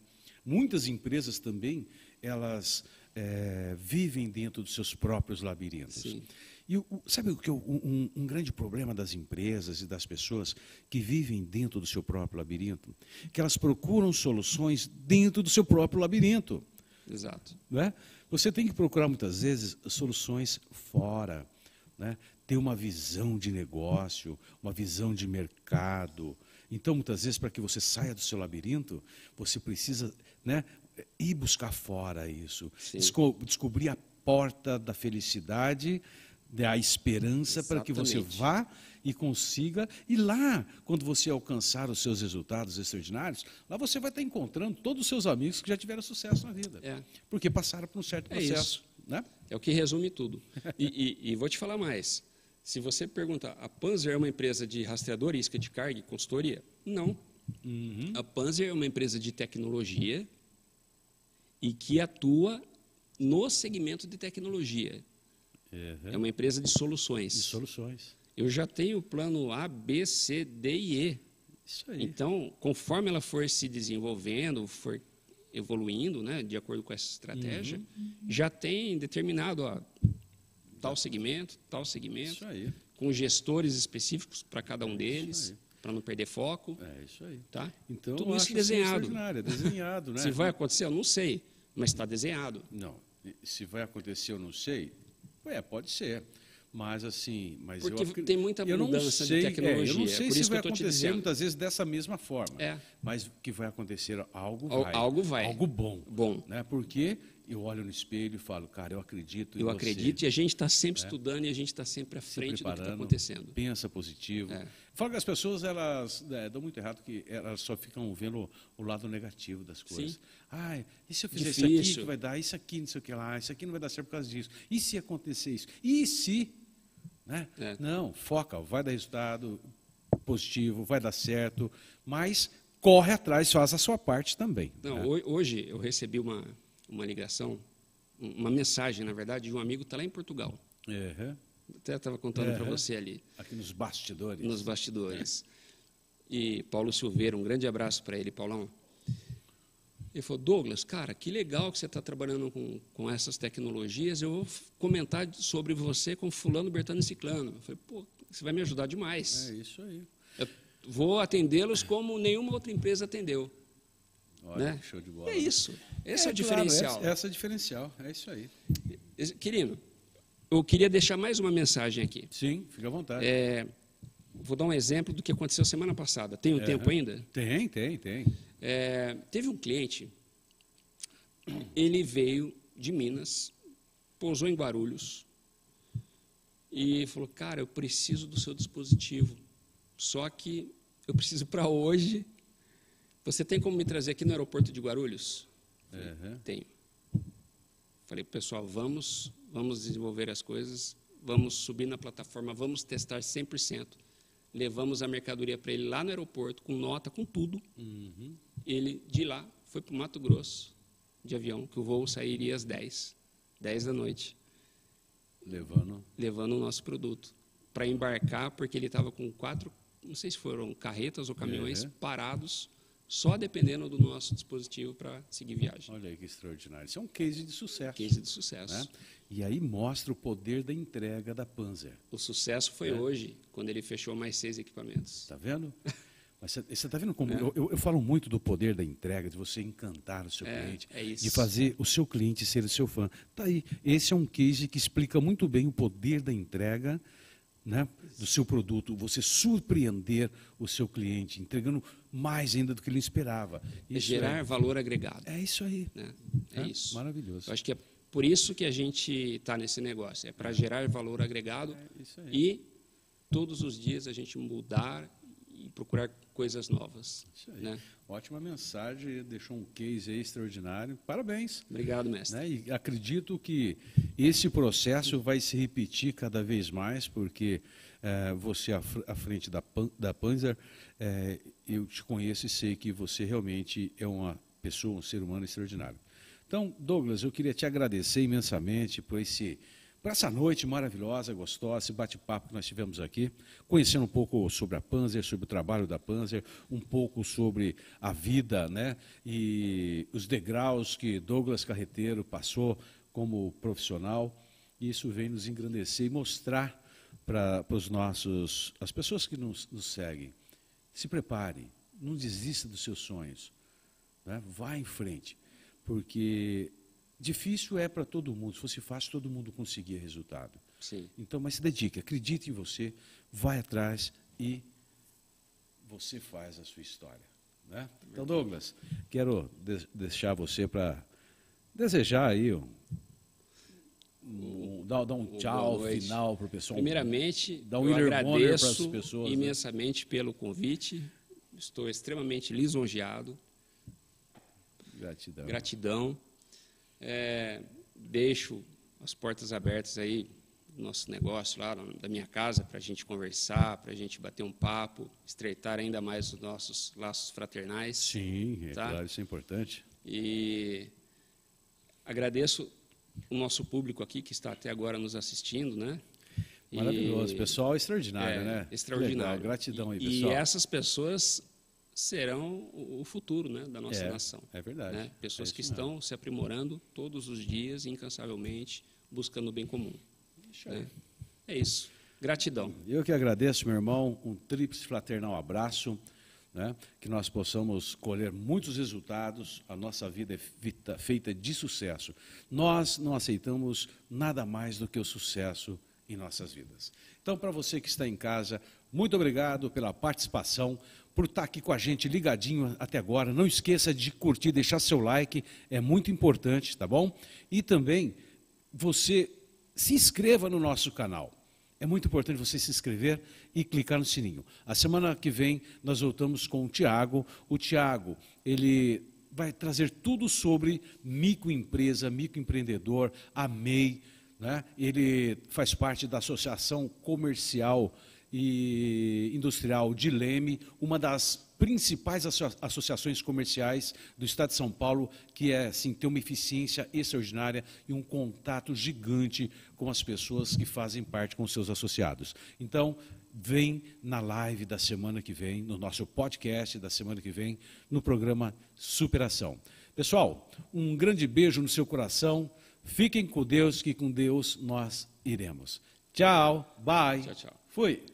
Speaker 1: Muitas empresas também elas é, vivem dentro dos seus próprios labirintos. Sim. E o, sabe o que um, um, grande problema das empresas e das pessoas que vivem dentro do seu próprio labirinto, que elas procuram soluções dentro do seu próprio labirinto.
Speaker 2: Exato.
Speaker 1: Né? Você tem que procurar muitas vezes soluções fora, né? Ter uma visão de negócio, uma visão de mercado. Então, muitas vezes, para que você saia do seu labirinto, você precisa né, ir buscar fora isso, Desco descobrir a porta da felicidade, da esperança, Exatamente. para que você vá e consiga. E lá, quando você alcançar os seus resultados extraordinários, lá você vai estar encontrando todos os seus amigos que já tiveram sucesso na vida. É. Porque passaram por um certo é processo. É, né?
Speaker 2: é o que resume tudo. E, e, e vou te falar mais. Se você perguntar, a Panzer é uma empresa de rastreador isca de carga e consultoria? Não. Uhum. A Panzer é uma empresa de tecnologia e que atua no segmento de tecnologia. Uhum. É uma empresa de soluções.
Speaker 1: De soluções.
Speaker 2: Eu já tenho o plano A, B, C, D e E. Isso aí. Então, conforme ela for se desenvolvendo, for evoluindo, né, de acordo com essa estratégia, uhum. já tem determinado, ó, tal segmento, tal segmento, com gestores específicos para cada um deles, para não perder foco.
Speaker 1: É isso aí.
Speaker 2: Tá?
Speaker 1: Então,
Speaker 2: Tudo isso desenhado.
Speaker 1: desenhado né?
Speaker 2: se vai acontecer, eu não sei, mas está desenhado.
Speaker 1: Não, se vai acontecer, eu não sei. É, pode ser. Mas assim, mas
Speaker 2: Porque
Speaker 1: eu,
Speaker 2: tem muita mudança
Speaker 1: sei,
Speaker 2: de tecnologia. É,
Speaker 1: eu não sei
Speaker 2: é
Speaker 1: se vai acontecer muitas vezes dessa mesma forma.
Speaker 2: É.
Speaker 1: Mas que vai acontecer algo vai.
Speaker 2: Algo vai.
Speaker 1: Algo bom.
Speaker 2: Bom.
Speaker 1: Né? Porque eu olho no espelho e falo, cara, eu acredito
Speaker 2: Eu acredito e a gente está sempre é. estudando e a gente está sempre à frente do que está acontecendo.
Speaker 1: Pensa positivo. É. Fala que as pessoas elas é, dão muito errado que elas só ficam vendo o lado negativo das coisas. Sim. Ah, e se eu fizer Difícil. isso aqui que vai dar, isso aqui, não sei o que lá, isso aqui não vai dar certo por causa disso. E se acontecer isso? E se? Né? É. Não, foca, vai dar resultado positivo, vai dar certo, mas corre atrás, faz a sua parte também.
Speaker 2: Não, né? Hoje eu recebi uma, uma ligação, uma mensagem, na verdade, de um amigo que está lá em Portugal. Uhum. Até estava contando uhum. para você ali.
Speaker 1: Aqui nos bastidores.
Speaker 2: Nos bastidores. É. E Paulo Silveira, um grande abraço para ele, Paulão. Ele falou, Douglas, cara, que legal que você está trabalhando com, com essas tecnologias. Eu vou comentar sobre você com fulano, Bertano e Ciclano. Eu falei, pô, você vai me ajudar demais.
Speaker 1: É isso aí.
Speaker 2: Eu vou atendê-los como nenhuma outra empresa atendeu.
Speaker 1: Olha, né? show de bola.
Speaker 2: E é isso. Esse é, é o claro, diferencial.
Speaker 1: Essa, essa é o diferencial, é isso aí.
Speaker 2: Querido, eu queria deixar mais uma mensagem aqui.
Speaker 1: Sim, fica à vontade.
Speaker 2: É, vou dar um exemplo do que aconteceu semana passada. Tem um é, tempo ainda?
Speaker 1: Tem, tem, tem.
Speaker 2: É, teve um cliente, ele veio de Minas, pousou em Guarulhos e falou: Cara, eu preciso do seu dispositivo. Só que eu preciso para hoje. Você tem como me trazer aqui no aeroporto de Guarulhos?
Speaker 1: Uhum.
Speaker 2: Tenho. Falei, pessoal, vamos, vamos desenvolver as coisas, vamos subir na plataforma, vamos testar 100%. Levamos a mercadoria para ele lá no aeroporto, com nota, com tudo.
Speaker 1: Uhum.
Speaker 2: Ele, de lá, foi para o Mato Grosso, de avião, que o voo sairia às 10, 10 da noite.
Speaker 1: Levando.
Speaker 2: Levando o nosso produto. Para embarcar, porque ele estava com quatro, não sei se foram carretas ou caminhões,
Speaker 1: Uhum.
Speaker 2: parados, só dependendo do nosso dispositivo para seguir viagem.
Speaker 1: Olha aí que extraordinário. Isso é um case de sucesso.
Speaker 2: Case de sucesso.
Speaker 1: né? E aí mostra o poder da entrega da Panzer.
Speaker 2: O sucesso foi hoje, quando ele fechou mais seis equipamentos.
Speaker 1: Está vendo? Mas você está vendo como.
Speaker 2: É.
Speaker 1: Eu, eu- eu falo muito do poder da entrega, de você encantar o seu
Speaker 2: É,
Speaker 1: cliente,
Speaker 2: é
Speaker 1: de fazer o seu cliente ser o seu fã. Tá aí. Esse é um case que explica muito bem o poder da entrega né, do seu produto. Você surpreender o seu cliente, entregando mais ainda do que ele esperava.
Speaker 2: É
Speaker 1: Isso
Speaker 2: gerar valor agregado.
Speaker 1: É, é isso aí.
Speaker 2: né? É,
Speaker 1: É
Speaker 2: isso.
Speaker 1: maravilhoso.
Speaker 2: Eu acho que é por isso que a gente está nesse negócio. É para gerar valor agregado
Speaker 1: É
Speaker 2: e todos os dias a gente mudar e procurar coisas novas.
Speaker 1: Isso aí.
Speaker 2: Né?
Speaker 1: Ótima mensagem, deixou um case extraordinário. Parabéns.
Speaker 2: Obrigado, mestre.
Speaker 1: Né? E acredito que esse processo vai se repetir cada vez mais, porque eh, você à, fr- à frente da, Pan- da Panzer, eh, eu te conheço e sei que você realmente é uma pessoa, um ser humano extraordinário. Então, Douglas, eu queria te agradecer imensamente por esse por essa noite maravilhosa, gostosa, esse bate-papo que nós tivemos aqui, conhecendo um pouco sobre a Panzer, sobre o trabalho da Panzer, um pouco sobre a vida, né? E os degraus que Douglas Carreteiro passou como profissional. Isso vem nos engrandecer e mostrar para os nossos, as pessoas que nos, nos seguem. Se prepare, não desista dos seus sonhos, né? Vá em frente, porque difícil é para todo mundo. Se fosse fácil, todo mundo conseguia resultado.
Speaker 2: Sim.
Speaker 1: Então, mas se dedique, acredite em você, vai atrás e você faz a sua história. Né? Então, Douglas, quero de- deixar você para desejar aí um, um- dar, dar um tchau final para o pessoal.
Speaker 2: Primeiramente,
Speaker 1: Dá um
Speaker 2: eu agradeço
Speaker 1: pessoas, né?
Speaker 2: imensamente pelo convite. Estou extremamente lisonjeado.
Speaker 1: Gratidão.
Speaker 2: Gratidão. É, deixo as portas abertas aí do nosso negócio lá da minha casa para a gente conversar, para a gente bater um papo, estreitar ainda mais os nossos laços fraternais.
Speaker 1: Sim, é
Speaker 2: Tá.
Speaker 1: claro, isso é importante.
Speaker 2: E agradeço o nosso público aqui que está até agora nos assistindo, né? E-
Speaker 1: Maravilhoso. Pessoal extraordinário,
Speaker 2: é,
Speaker 1: né?
Speaker 2: Extraordinário.
Speaker 1: Legal, Gratidão aí,
Speaker 2: E-
Speaker 1: pessoal.
Speaker 2: E essas pessoas serão o futuro né, da nossa
Speaker 1: É,
Speaker 2: nação.
Speaker 1: é verdade.
Speaker 2: né? Pessoas
Speaker 1: É
Speaker 2: que
Speaker 1: mesmo.
Speaker 2: estão se aprimorando todos os dias, incansavelmente, buscando o bem comum. né? É isso. Gratidão.
Speaker 1: Eu que agradeço, meu irmão, um tríplice fraternal abraço, né? que nós possamos colher muitos resultados, a nossa vida é fita- feita de sucesso. Nós não aceitamos nada mais do que o sucesso em nossas vidas. Então, para você que está em casa, muito obrigado pela participação, por estar aqui com a gente ligadinho até agora. Não esqueça de curtir, deixar seu like, é muito importante, tá bom? E também você se inscreva no nosso canal. É muito importante você se inscrever e clicar no sininho. A semana que vem nós voltamos com o Tiago. O Tiago, ele vai trazer tudo sobre microempresa, microempreendedor, a MEI. Né? Ele faz parte da Associação Comercial e Industrial de Leme, uma das principais asso- associações comerciais do Estado de São Paulo, que é assim, tem uma eficiência extraordinária e um contato gigante com as pessoas que fazem parte com seus associados. Então, vem na live da semana que vem, no nosso podcast da semana que vem, no programa Superação. Pessoal, um grande beijo no seu coração. Fiquem com Deus, que com Deus nós iremos. Tchau, bye.
Speaker 2: Tchau, tchau.
Speaker 1: Fui.